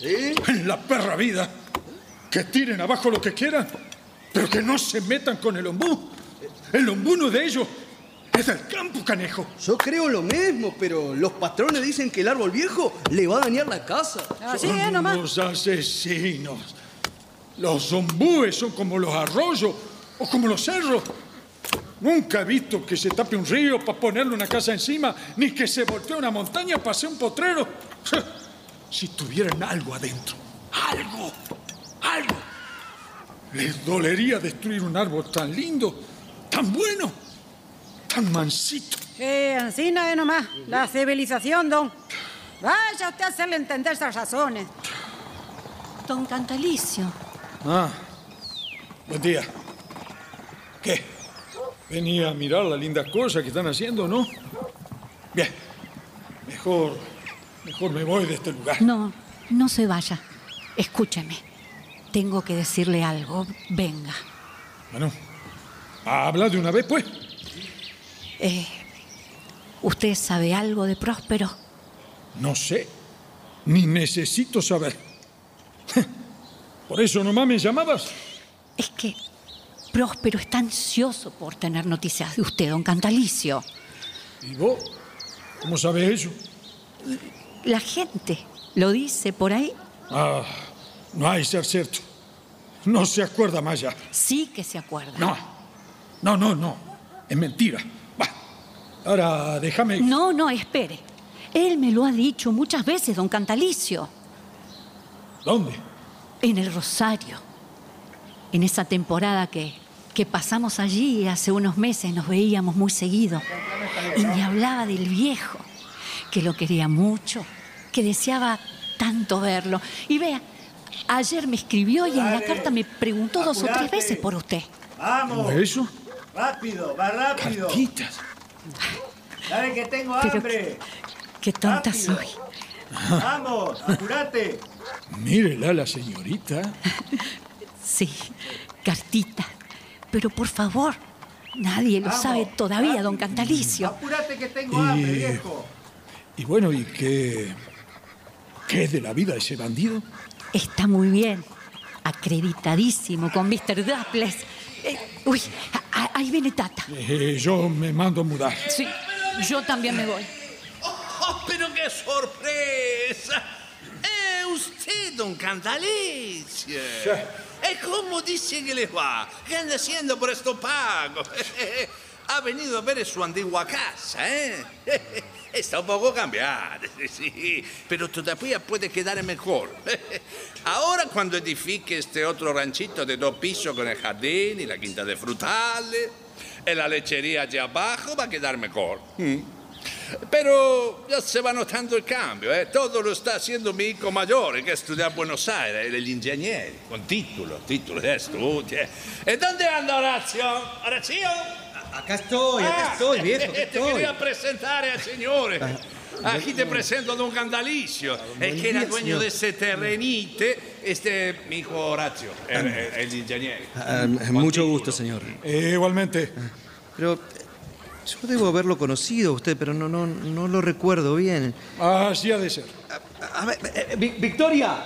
En la perra vida. Que tiren abajo lo que quieran, pero que no se metan con el ombú. El ombú no es de ellos. Es del campo, canejo. Yo creo lo mismo, pero los patrones dicen que el árbol viejo le va a dañar la casa. Así es nomás. unos asesinos. Los ombúes son como los arroyos o como los cerros. Nunca he visto que se tape un río para ponerle una casa encima, ni que se voltee una montaña para hacer un potrero. <laughs> Si tuvieran algo adentro, algo, algo, les dolería destruir un árbol tan lindo, tan bueno, tan mansito. Eh, Ancina es nomás. La civilización, don. Vaya usted a hacerle entender esas razones. Don Cantalicio, Ah, buen día. ¿Qué? Venía a mirar las lindas cosas que están haciendo, ¿no? Bien. Mejor, mejor me voy de este lugar. no, no se vaya. Escúcheme. Tengo que decirle algo. Venga. Bueno, habla de una vez, pues. Eh, ¿Usted sabe algo de Próspero? No sé, ni necesito saber. <laughs> Por eso nomás me llamabas. Es que Próspero está ansioso por tener noticias de usted, don Cantalicio. ¿Y vos? ¿Cómo sabes eso? La gente lo dice por ahí. Ah, no hay ser cierto. No se acuerda más ya. Sí que se acuerda. No, no, no, no. Es mentira. Va. Ahora déjame. No, no, espere. Él me lo ha dicho muchas veces, don Cantalicio. ¿Dónde? En el Rosario. En esa temporada que, que pasamos allí hace unos meses, nos veíamos muy seguido. Y me hablaba del viejo, que lo quería mucho, que deseaba tanto verlo. Y vea, ayer me escribió y en la carta me preguntó dos o tres veces por usted. ¡Vamos! eso? ¡Rápido, va rápido! Cartitas. ¡Dale que tengo Pero hambre! Qué tonta Rápido. soy. ¡Vamos, apurate! Mírela la señorita. Sí, cartita. Pero por favor, nadie lo Vamos, sabe todavía, don Cantalicio. ¡Apurate que tengo hambre, Y- viejo! Y bueno, ¿y qué? ¿Qué es de la vida de ese bandido? Está muy bien. Acreditadísimo con Mr. Daples. Eh, uy, a- a- ahí viene Tata. Eh, yo me mando a mudar. Sí, yo también me voy. ¡Oh, pero qué sorpresa! ¡Es usted, don Cantalicio! ¿Y cómo dice que le va? ¿Qué anda haciendo por estos pagos? <laughs> Ha venido a ver su antigua casa, ¿eh? <laughs> Está un poco cambiada, <laughs> sí, pero todavía puede quedar mejor. Ahora cuando edifique este otro ranchito de dos pisos con el jardín y la quinta de frutales, y la lechería allá abajo va a quedar mejor. Mm. Pero ya se va notando el cambio, ¿eh? Todo lo está haciendo mi hijo mayor, que estudia en Buenos Aires, el ingeniero, con título, título de estudio. ¿Y dónde anda Horacio? ¿Horacio? Acá estoy, acá Ah, estoy, viejo, Te estoy. quería presentar al señor. Aquí te presento a don Candalicio, el que era dueño de ese terrenite, este, mi hijo Horacio, el, el- ingeniero. Ah, mucho gusto, señor. Eh, igualmente. Pero eh, yo debo haberlo conocido a usted, pero no, no, no lo recuerdo bien. Así ha de ser. A ver, eh, eh, Vi- Victoria.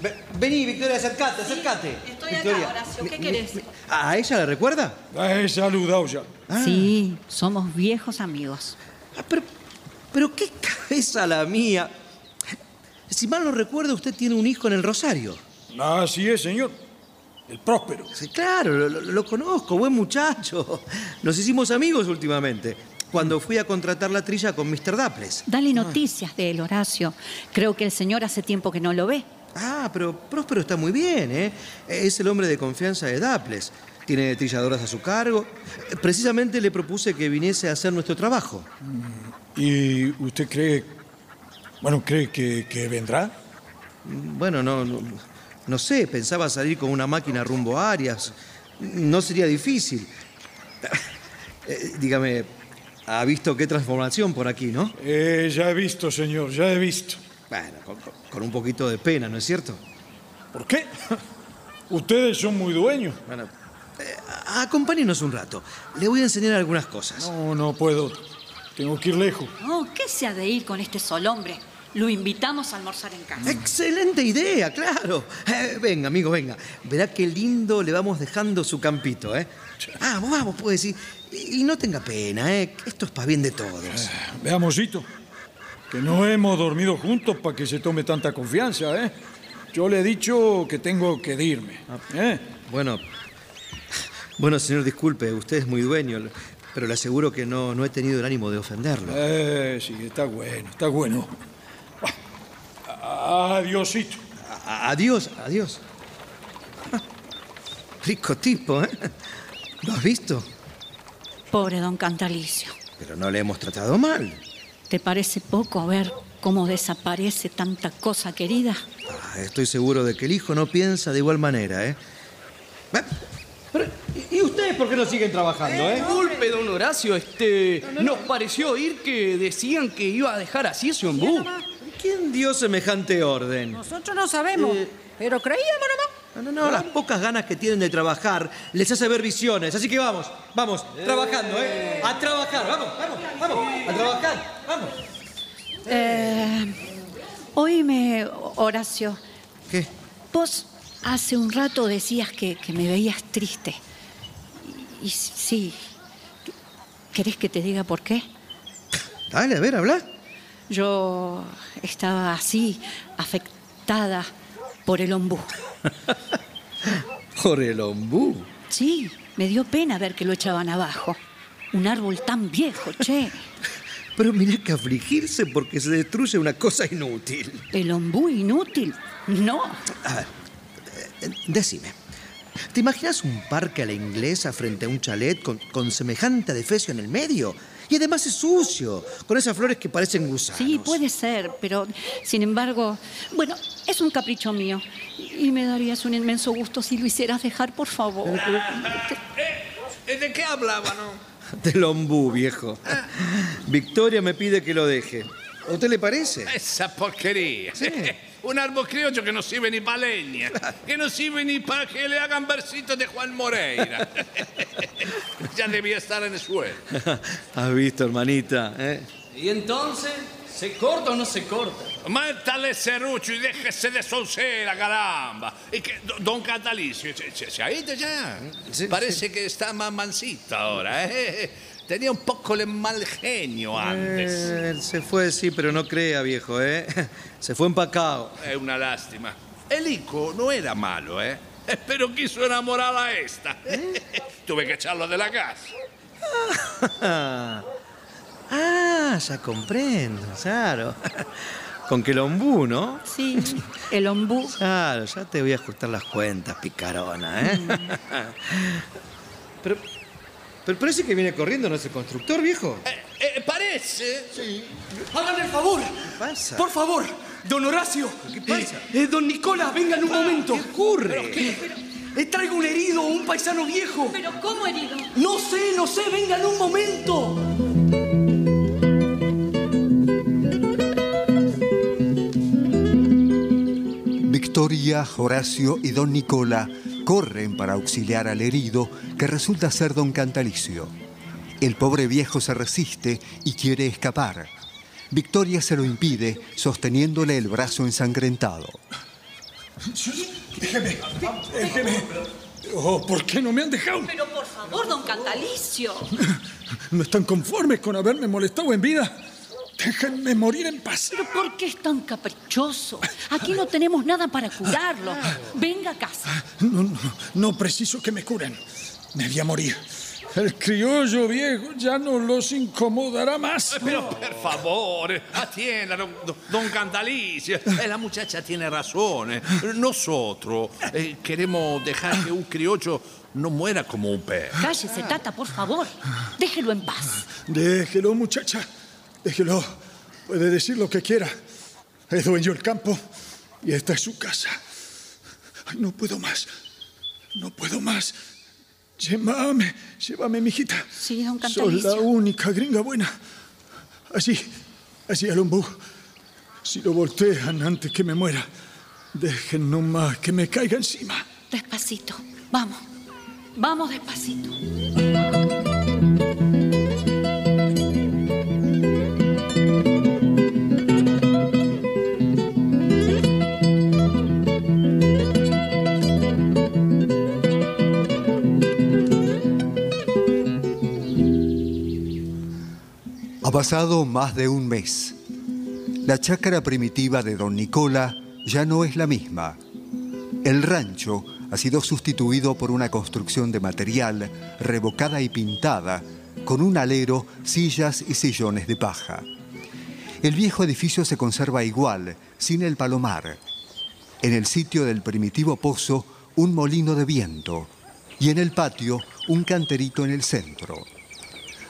Ve- Vení, Victoria, acercate, acercate. Estoy Victoria, acá, Horacio. ¿Qué mi- querés? mi- ¿A ella la recuerda? La he saludado ya. Sí, somos viejos amigos. Ah, pero, pero qué cabeza la mía. Si mal no recuerdo, usted tiene un hijo en el Rosario. Así es, señor. El próspero. Sí, claro, lo, lo- lo conozco, buen muchacho. Nos hicimos amigos últimamente, cuando fui a contratar la trilla con Mr. Daples. Dale noticias de él, Horacio. Creo que el señor hace tiempo que no lo ve. Ah, pero Próspero está muy bien, ¿eh? Es el hombre de confianza de Daples. Tiene trilladoras a su cargo. Precisamente le propuse que viniese a hacer nuestro trabajo. ¿Y usted cree, bueno, cree que, que vendrá? Bueno, no, no, no sé, pensaba salir con una máquina rumbo a Arias. No sería difícil. <laughs> Eh, dígame, ha visto qué transformación por aquí, ¿no? Eh, ya he visto, señor, ya he visto. Bueno, con, un poquito de pena, ¿no es cierto? ¿Por qué? <laughs> Ustedes son muy dueños. Bueno, eh, acompáñenos un rato. Le voy a enseñar algunas cosas. No, no puedo. Tengo que ir lejos. Oh, ¿qué se ha de ir con este sol hombre? Lo invitamos a almorzar en casa. Excelente idea, claro. Eh, venga, amigo, venga. Verá qué lindo le vamos dejando su campito, ¿eh? Vamos, vamos, puede decir. Y, y no tenga pena, ¿eh? Esto es para bien de todos. Veamosito, que no hemos dormido juntos para que se tome tanta confianza, ¿eh? Yo le he dicho que tengo que irme. ¿eh? Bueno, bueno, señor, disculpe, usted es muy dueño, pero le aseguro que no, no he tenido el ánimo de ofenderlo. Eh, sí, está bueno, está bueno. Ah, Adiosito. A- adiós, adiós. Rico tipo, ¿eh? ¿Lo has visto? Pobre don Cantalicio. Pero no le hemos tratado mal. ¿Te parece poco ver cómo desaparece tanta cosa querida. Ah, Estoy seguro de que el hijo no piensa de igual manera, ¿eh? Pero, ¿Y ustedes por qué no siguen trabajando, eh? Disculpe, don Horacio, este. Nos pareció oír que decían que iba a dejar así ese ombú. ¿Quién dio semejante orden? Nosotros no sabemos, pero creíamos nomás. No, no, no, las pocas ganas que tienen de trabajar les hace ver visiones. Así que vamos, vamos, trabajando, ¿eh? A trabajar, vamos, vamos, vamos, a trabajar, vamos. Eh, oíme, Horacio. ¿Qué? Vos hace un rato decías que, que me veías triste. Y, y sí. ¿Querés que te diga por qué? Dale, a ver, habla. Yo estaba así, afectada por el ombú. <laughs> Por el ombú. Sí, me dio pena ver que lo echaban abajo. Un árbol tan viejo, che. <laughs> Pero mirá que afligirse porque se destruye una cosa inútil. ¿El ombú inútil? No. A ver, eh, decime. ¿Te imaginas un parque a la inglesa frente a un chalet con, con semejante adefesio en el medio? Y además es sucio, con esas flores que parecen gusanos. Sí, puede ser, pero sin embargo, bueno, es un capricho mío. Y me darías un inmenso gusto si lo hicieras dejar, por favor. <laughs> Eh, ¿De qué hablaba, no? <laughs> Del ombú, viejo. Victoria me pide que lo deje. ¿A usted le parece? Esa porquería. <laughs> Un árbol criollo que no sirve ni para leña, que no sirve ni para que le hagan versitos de Juan Moreira. <laughs> ya debía estar en el suelo. <laughs> Has visto, hermanita, ¿eh? ¿Y entonces? ¿Se corta o no se corta? Métale serrucho y déjese de soncera, caramba. Y que, do- don Catalicio, se, se- se ha ido ya. Parece que está más mansito ahora, ¿eh? Tenía un poco el mal genio antes. Eh, se fue, sí, pero no crea, viejo, ¿eh? <laughs> Se fue empacado. Es una lástima. El Ico no era malo, ¿eh? <laughs> Pero quiso enamorar a esta. <laughs> Tuve que echarlo de la casa. Ah, ya comprendo, claro. Con que el ombú, ¿no? Sí, el ombú. Claro, ya te voy a ajustar las cuentas, picarona, ¿eh? Pero, pero parece que viene corriendo nuestro constructor, viejo. Eh, ¿Parece? Sí. Háganme el favor. ¿Qué pasa? Por favor, don Horacio. ¿Qué pasa? Eh, eh, don Nicolás, vengan un momento. ¿Qué ocurre? Eh, traigo un herido, un paisano viejo. ¿Pero cómo herido? No sé, no sé, vengan un momento. Victoria, Horacio y don Nicola corren para auxiliar al herido, que resulta ser don Cantalicio. El pobre viejo se resiste y quiere escapar. Victoria se lo impide, sosteniéndole el brazo ensangrentado. Déjeme, déjeme. Oh, ¿por qué no me han dejado? Pero por favor, don Cantalicio. ¿No están conformes con haberme molestado en vida? Déjenme morir en paz. ¿Pero por qué es tan caprichoso? Aquí no tenemos nada para curarlo. Venga a casa. No, no, no preciso que me curen. Me voy a morir. El criollo viejo ya no los incomodará más. Pero por favor, atienda, don, don-. Eh, La muchacha tiene razón. eh. Nosotros eh, queremos dejar que un criollo no muera como un perro. Cállese, Tata, por favor. Déjelo en paz. Déjelo, muchacha. Déjelo. Puede decir lo que quiera. Es dueño del campo y esta es su casa. Ay, no puedo más. No puedo más. Llévame, llévame, mijita. Sí, don Soy la única gringa buena. Así, así al ombú. Si lo voltean antes que me muera, dejen nomás que me caiga encima. Despacito. Vamos. Vamos despacito. Pasado más de un mes. La chácara primitiva de don Nicola ya no es la misma. El rancho ha sido sustituido por una construcción de material revocada y pintada, con un alero, sillas y sillones de paja. El viejo edificio se conserva igual, sin el palomar. En el sitio del primitivo pozo, un molino de viento. Y en el patio, un canterito en el centro.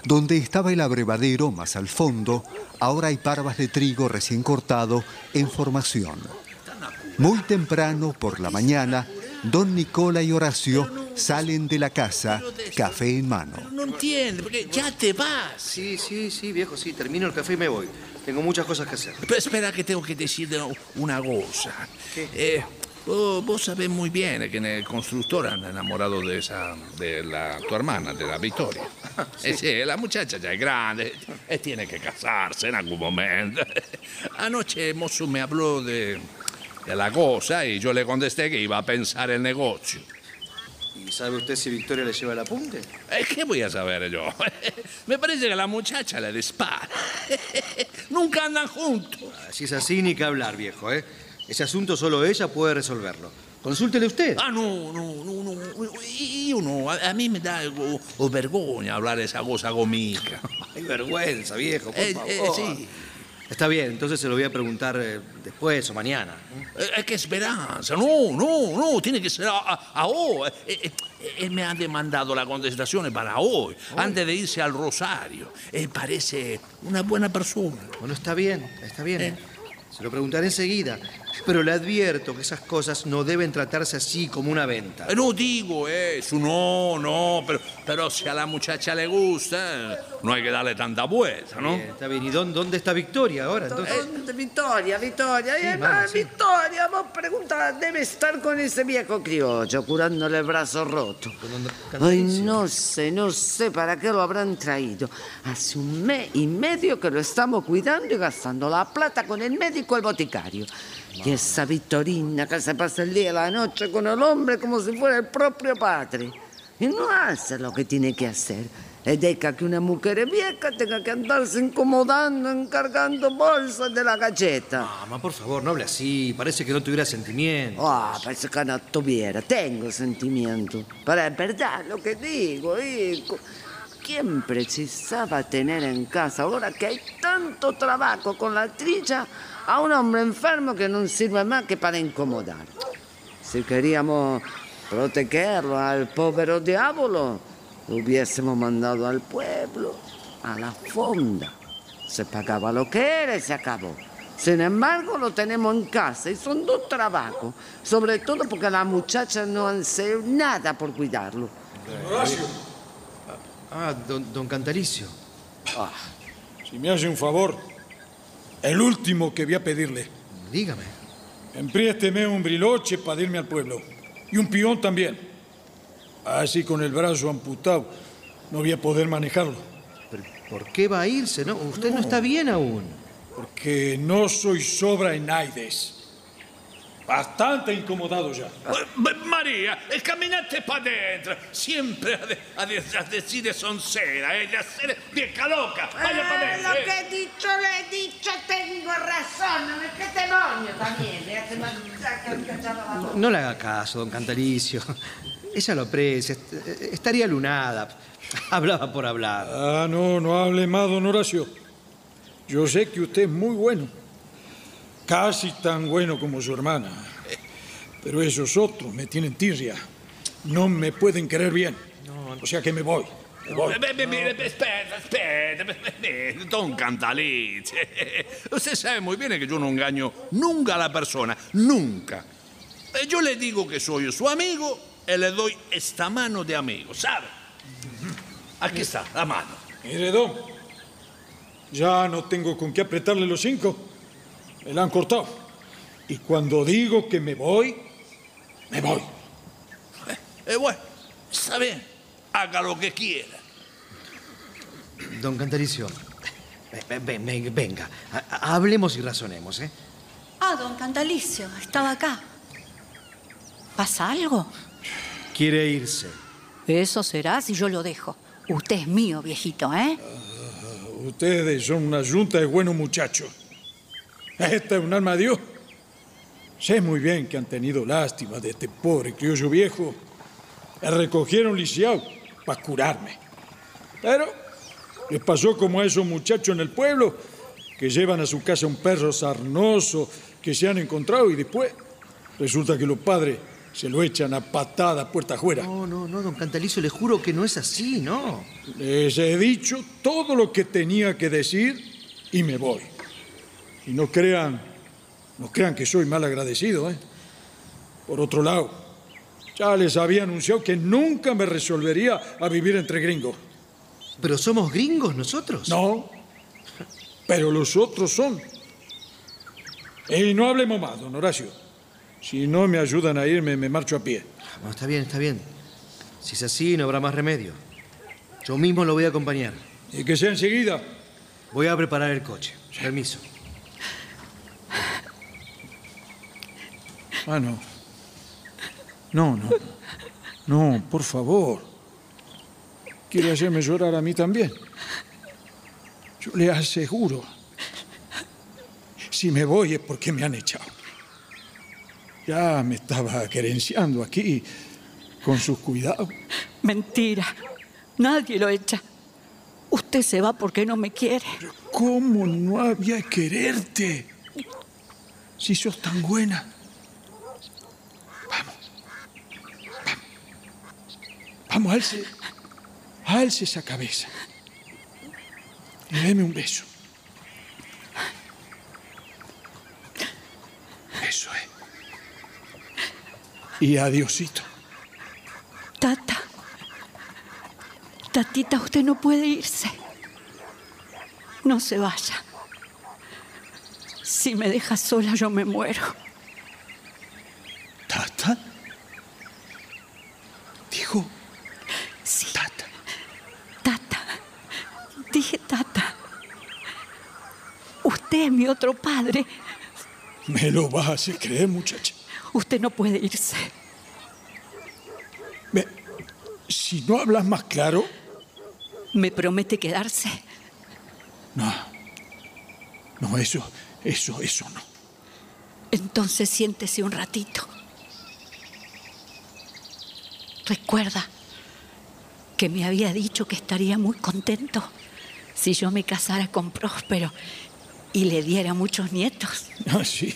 Donde estaba el abrevadero más al fondo, ahora hay parvas de trigo recién cortado en formación. Muy temprano por la mañana, don Nicola y Horacio salen de la casa, café en mano. No entiendo, porque ya te vas. Sí, sí, sí, viejo, sí. Termino el café y me voy. Tengo muchas cosas que hacer. Pero espera que tengo que decirte una cosa. Eh, vos, vos sabés muy bien que el constructor anda enamorado de esa, de la, tu hermana, de la Victoria. <laughs> Eh, sí, la muchacha ya es grande y tiene que casarse en algún momento. <laughs> Anoche Mozo me habló de, de la cosa y yo le contesté que iba a pensar el negocio. ¿Y sabe usted si Victoria le lleva el apunte? Eh, ¿Qué voy a saber yo? <laughs> Me parece que la muchacha le dispara. Nunca andan juntos. Si es así, ni que hablar, viejo, ¿eh? Ese asunto solo ella puede resolverlo. Consúltele usted. Ah, no, no, no, no. Io no, a, a mí me da o, o vergogna hablar esa cosa gomica. Hay <laughs> vergüenza, viejo, por Eh, favor. eh, sí. Está bien, entonces se lo voy a preguntar eh, después o mañana. Eh, eh, che speranza, no, no, no, tiene que ser a, a- a hoy. Eh, él me ha demandado la contestación para hoy, antes de irse al Rosario. Él parece una buena persona. Bueno, está bien, está bien. Se lo preguntaré enseguida. Pero le advierto que esas cosas no deben tratarse así como una venta. Eh, no digo eso, no, no, pero, pero si a la muchacha le gusta, no hay que darle tanta vuelta, ¿no? Bien, está bien. ¿Y dónde, dónde está Victoria ahora? Entonces? ¿Dónde? Victoria, Victoria. Sí, Eh, vamos, sí. Victoria, vos pregunta, debe estar con ese viejo criollo curándole el brazo roto. Ay, no sé, no sé para qué lo habrán traído. Hace un mes y medio que lo estamos cuidando y gastando la plata con el médico y el boticario. Y esa Victorina que se pasa el día y la noche con el hombre como si fuera el propio padre. Y no hace lo que tiene que hacer. E deja que una mujer vieja tenga que andarse incomodando, encargando bolsas de la galleta. Mamá, por favor, no hable así. Parece que no tuviera sentimiento. Ah, parece que no tuviera. Tengo sentimiento. Pero es verdad lo que digo, hijo. ¿Quién precisaba tener en casa, ahora que hay tanto trabajo con la trilla, a un hombre enfermo que no sirve más que para incomodar? Si queríamos protegerlo al pobre diablo, lo hubiésemos mandado al pueblo, a la fonda. Se pagaba lo que era y se acabó. Sin embargo, lo tenemos en casa y son dos trabajos, sobre todo porque la muchacha no hace nada por cuidarlo. Ah, don, don Cantalicio. Ah, Si me hace un favor, el último que voy a pedirle. Dígame. Emprésteme un briloche para irme al pueblo. Y un peón también. Así con el brazo amputado no voy a poder manejarlo. ¿Pero por qué va a irse? No, usted no, está bien aún. Porque no soy sobra en Aides. Bastante incomodado ya. Eh, María, eh, caminate para adentro. Siempre a, de- a de- a decir de soncera, eh, de hacer vieja loca. Vaya para adentro. lo eh. que he dicho, lo he dicho, tengo razón. ¿Qué demonio también? ¿eh? Se me ha cachado la boca. No le haga caso, don Cantalicio. Ella lo aprecia. est- Estaría lunada. Hablaba por hablar. Ah, no, no hable más, don Horacio. Yo sé que usted es muy bueno. Casi tan bueno como su hermana. Pero esos otros me tienen tirria. No me pueden querer bien. O sea que me voy. Me voy. Aspetta, aspetta, Don Cantalice. <laughs> Usted sabe muy bien que yo no engaño nunca a la persona, nunca. Eh, Yo le digo que soy su amigo y le doy esta mano de amigo, ¿sabe? Aquí está, la mano. Mire, don. Ya no tengo con qué apretarle los cinco. Me la han cortado. Y cuando digo que me voy, me voy. Eh, bueno, está bien, haga lo que quiera. Don ven- venga, ha- ha- hablemos y razonemos, ¿eh? Ah, don Cantalicio, estaba acá. ¿Pasa algo? Quiere irse. Eso será si yo lo dejo. Usted es mío, viejito, ¿eh? Ustedes son una yunta de buenos muchachos. Esta es un alma de Dios. Sé muy bien que han tenido lástima de este pobre criollo viejo. Me recogieron lisiado para curarme. Pero les pasó como a esos muchachos en el pueblo que llevan a su casa un perro sarnoso que se han encontrado y después resulta que los padres se lo echan a patada puerta afuera. No, no, no, don Cantalicio, le juro que no es así, ¿no? Les he dicho todo lo que tenía que decir y me voy. Y no crean, no crean que soy mal agradecido, ¿eh? Por otro lado, ya les había anunciado que nunca me resolvería a vivir entre gringos. ¿Pero somos gringos nosotros? No, pero los otros son. Y no hablemos más, don Horacio. Si no me ayudan a irme, me marcho a pie. Bueno, está bien, está bien. Si es así, no habrá más remedio. Yo mismo lo voy a acompañar. Y que sea enseguida. Voy a preparar el coche. Permiso. Ah, no. No, no. No, por favor. Quiere hacerme llorar a mí también. Yo le aseguro. Si me voy es porque me han echado. Ya me estaba querenciando aquí con sus cuidados. Mentira. Nadie lo echa. Usted se va porque no me quiere. ¿Cómo no había quererte? Si sos tan buena. Vamos. Vamos. Vamos, alce. Alce esa cabeza. Y deme un beso. Eso es. Y adiosito. Tata. Tatita, usted no puede irse. No se vaya. Si me deja sola, yo me muero. ¿Tata? Dijo. Sí. Tata. Tata. Dije tata. Usted es mi otro padre. Me lo vas a hacer creer, muchacha. Usted no puede irse. Me- si no hablas más claro, ¿Me promete quedarse? no. No, eso, eso, eso no. Entonces siéntese un ratito. Recuerda que me había dicho que estaría muy contento si yo me casara con Próspero y le diera muchos nietos. Ah, sí.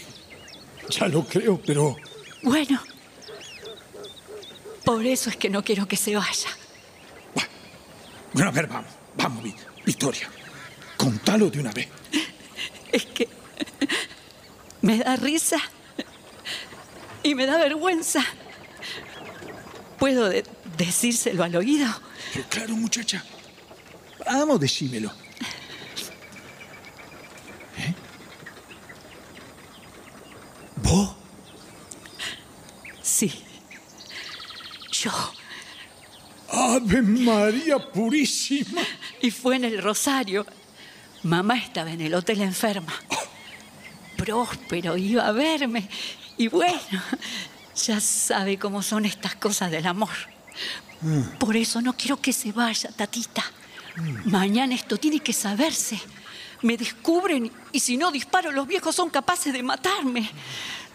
Ya lo creo, pero Bueno, por eso es que no quiero que se vaya. Bueno, a ver, vamos, vamos, Vi- Victoria. Contalo de una vez. Es que me da risa y me da vergüenza. ¿Puedo de- decírselo al oído? Pero claro, muchacha. Vamos, decímelo. ¿Eh? ¿Vos? Sí. Yo. Ave María Purísima. Y fue en el Rosario. Mamá estaba en el hotel enferma. Próspero iba a verme. Y bueno, ya sabe cómo son estas cosas del amor. Por eso no quiero que se vaya, tatita. Mañana esto tiene que saberse. Me descubren y si no disparo, los viejos son capaces de matarme.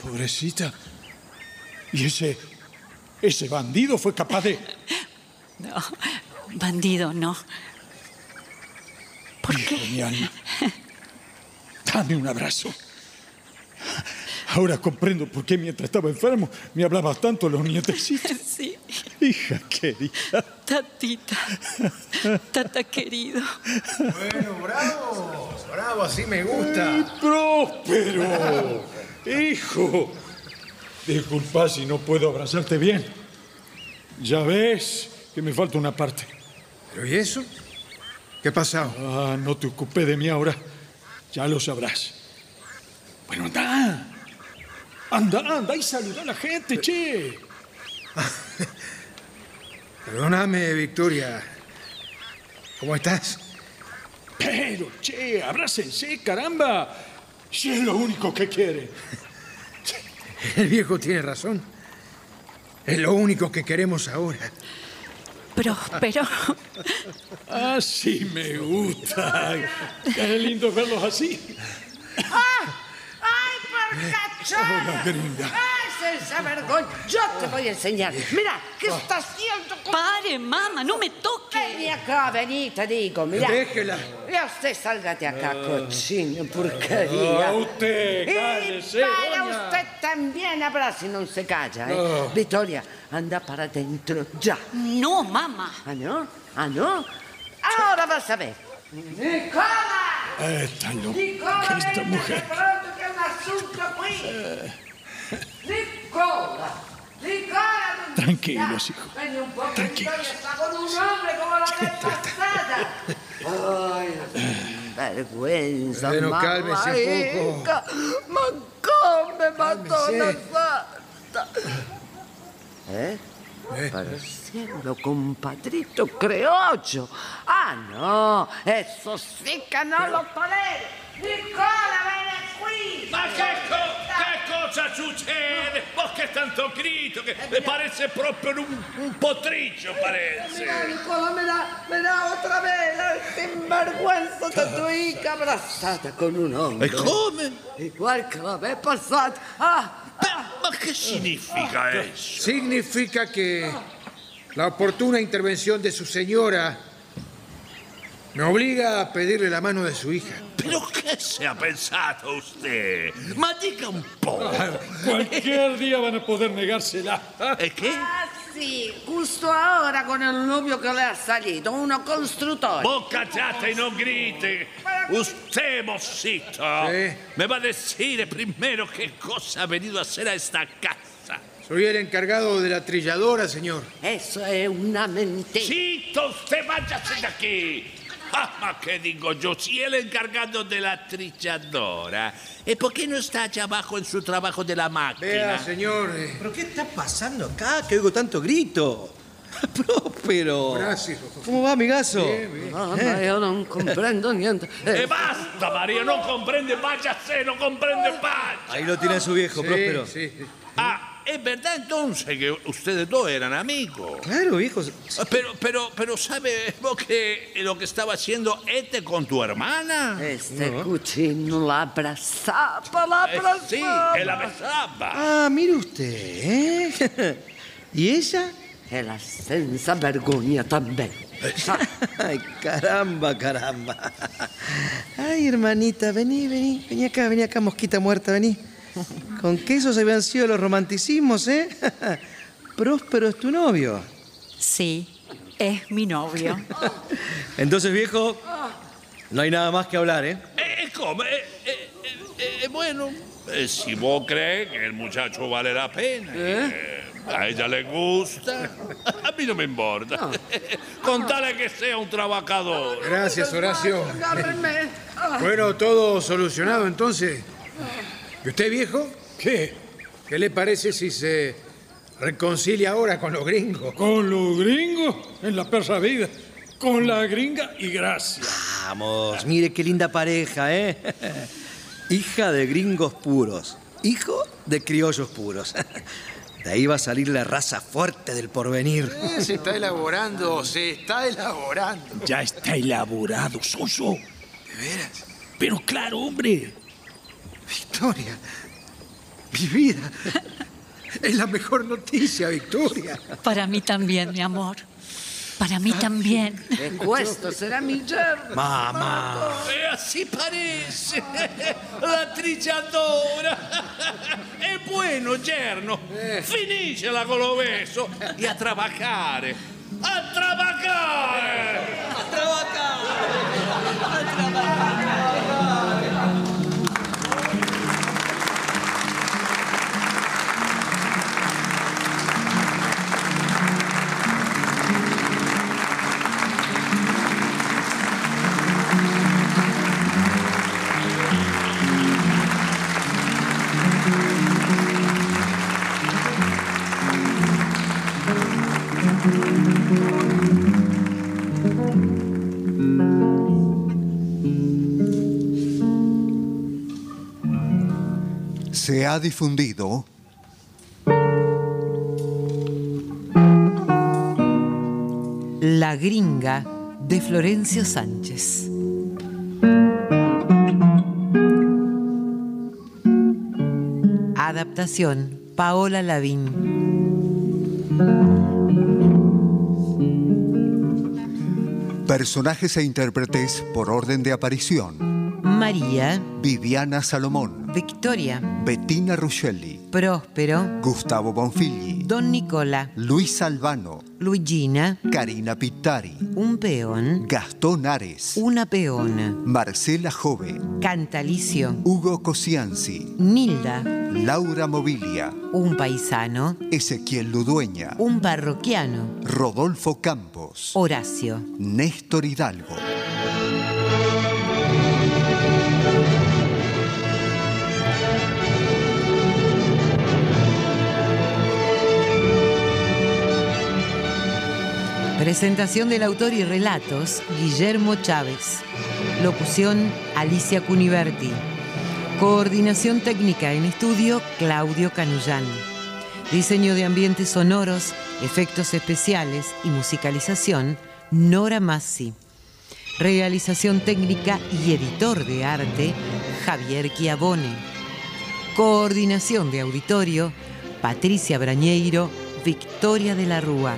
Pobrecita. Y ese. Ese bandido fue capaz de. No, bandido, no. ¿Por Hijo de mi alma. Dame un abrazo. Ahora comprendo por qué mientras estaba enfermo me hablabas tanto los nietecitos. <laughs> Sí, Hija querida. tatita. Tata querido. Bueno, bravo. Bravo, así me gusta. Próspero. Hijo. Disculpa si no puedo abrazarte bien. Ya ves que me falta una parte. ¿Pero y eso? ¿Qué ha pasado? Ah, no te ocupé de mí ahora. Ya lo sabrás. Bueno, anda. Anda, anda y saluda a la gente, che. <laughs> Perdóname, Victoria. ¿Cómo estás? Pero, che, abrácense, caramba. Si es lo único que quiere. <laughs> <laughs> El viejo tiene razón. Es lo único que queremos ahora. Próspero. Así me gusta. Qué lindo verlos así. ¡Ay, por cachorro! ¡Ay, Esa vergüenza. Yo te voy a enseñar. Mira, ¿qué está haciendo? Pare, mamá, no me toque. Vení acá, vení, te digo, mira. Déjela. Ya usted salga de acá, cochino, porquería. No, usted, Y cállese, para doña. usted también habrá si no se calla, ¿eh? No. Victoria, anda para adentro, ya. No, mamá. ¿Ah, no? ¿Ah, no? Ahora vas a ver. ¡Nicola! Esta loca, ¡Nicola, esta ven mujer. pronto que hay un asunto qui! ¡Nicola! ¡Nicola! Tranquilos, hijo. Vení un poco, Tranquilos. Victoria, está con un hombre como la vez pasada. Ay, vergüenza, Bueno, mamá, cálmese un poco. hija. Mancón me mató la Cálmese. santa. ¿Eh? Pareciendo compadrito creollo. Ah, no, eso sí che non lo tolero. Nicola, vieni qui. Ma che, co- che cosa succede? Ma che tanto grito che le parece proprio un, un potriccio, parece. Mira, Nicola, mira, mira otra vez la sinvergüenza de tu hija abrazada con un hombre. E come? Igual que la vez pasada. Ah, Ma che significa eso? Significa que la oportuna intervención de su señora me obliga a pedirle la mano de su hija. ¿Pero qué se ha pensado usted? Ma dica un po'. Cualquier día van a poder negársela. ¿E che? ah, sì, justo ahora con el novio que le ha salido, uno constructor. Boca chata y no grite. Usted, mocito, Sí. me va a decir primero qué cosa ha venido a hacer a esta casa. Soy el encargado de la trilladora, señor. Eso es una mentira. Chito, usted váyase de aquí. Ah, ma che dico yo, si el encargado de la trilladora, ¿y por qué no está allá abajo en su trabajo de la máquina? Vea, señor. eh, ¿Pero qué está pasando acá? Que oigo tanto grito. <laughs> Próspero. Horacio. ¿Cómo va, amigazo? Mamma, io non comprendo niente. <laughs> Eh, basta, María, no comprende, váyase, no comprende, vaya. Ahí lo tiene su viejo, Sí, Próspero. sí. Ah, es verdad entonces que ustedes dos eran amigos. Claro, viejo. Ah, Pero, pero, pero, ¿sabe vos que lo que estaba haciendo este con tu hermana? Este cucino la abrazaba, la Eh, abrazaba. sí, él la besaba. Ah, mire usted, ¿eh? ¿Y ella? E la senza vergogna también. <laughs> Ay, caramba, caramba. Ay, hermanita, vení, vení, vení acá, vení acá, mosquita muerta, vení. Con que esos habían sido los romanticismos, ¿eh? <laughs> Próspero es tu novio. Sí, es mi novio. Entonces, viejo, no hay nada más que hablar, ¿eh? Eh, ¿Cómo? Eh, eh, eh, eh, bueno, eh, si vos crees que el muchacho vale la pena, eh, a ella le gusta, a mí no me importa. <laughs> Contale que sea un trabajador. Gracias, Horacio. Bueno, todo solucionado entonces. ¿Y usted, viejo? ¿Qué? ¿Qué le parece si se reconcilia ahora con los gringos? ¿Con los gringos? En la perra vida. Con la gringa y gracias. Vamos, mire qué linda pareja, ¿eh? <laughs> Hija de gringos puros, hijo de criollos puros. <laughs> De ahí va a salir la raza fuerte del porvenir. Eh, se está elaborando, se está elaborando. Ya está elaborado, Soso. ¿De veras? Pero claro, hombre. Victoria, mi vida. Es la mejor noticia, Victoria. Para mí también, mi amor. Para mí también. E questo sarà mi yerno. Mamá. Eh, así parece. La trilladora. Es bueno, yerno. Finiscela con lo beso y a trabajar. ¡A trabajar! Se ha difundido La gringa de Florencio Sánchez. Adaptación Paola Lavín. Personajes e intérpretes por orden de aparición. María. Viviana Salomón. Victoria. Bettina Ruscelli. Próspero. Gustavo Bonfigli. Don Nicola. Luis Albano. Luigina. Karina Pittari. Un peón. Gastón Ares. Una peona. Marcela Jove. Cantalicio. Hugo Cosianzi. Nilda. Laura Mobilia. Un paisano. Ezequiel Ludueña. Un parroquiano. Rodolfo Campos. Horacio. Néstor Hidalgo. Presentación del autor y relatos, Guillermo Chávez. Locución, Alicia Cuniverti. Coordinación técnica en estudio, Claudio Canullán. Diseño de ambientes sonoros, efectos especiales y musicalización, Nora Massi. Realización técnica y editor de arte, Javier Chiavone. Coordinación de auditorio, Patricia Brañeiro, Victoria de la Rúa.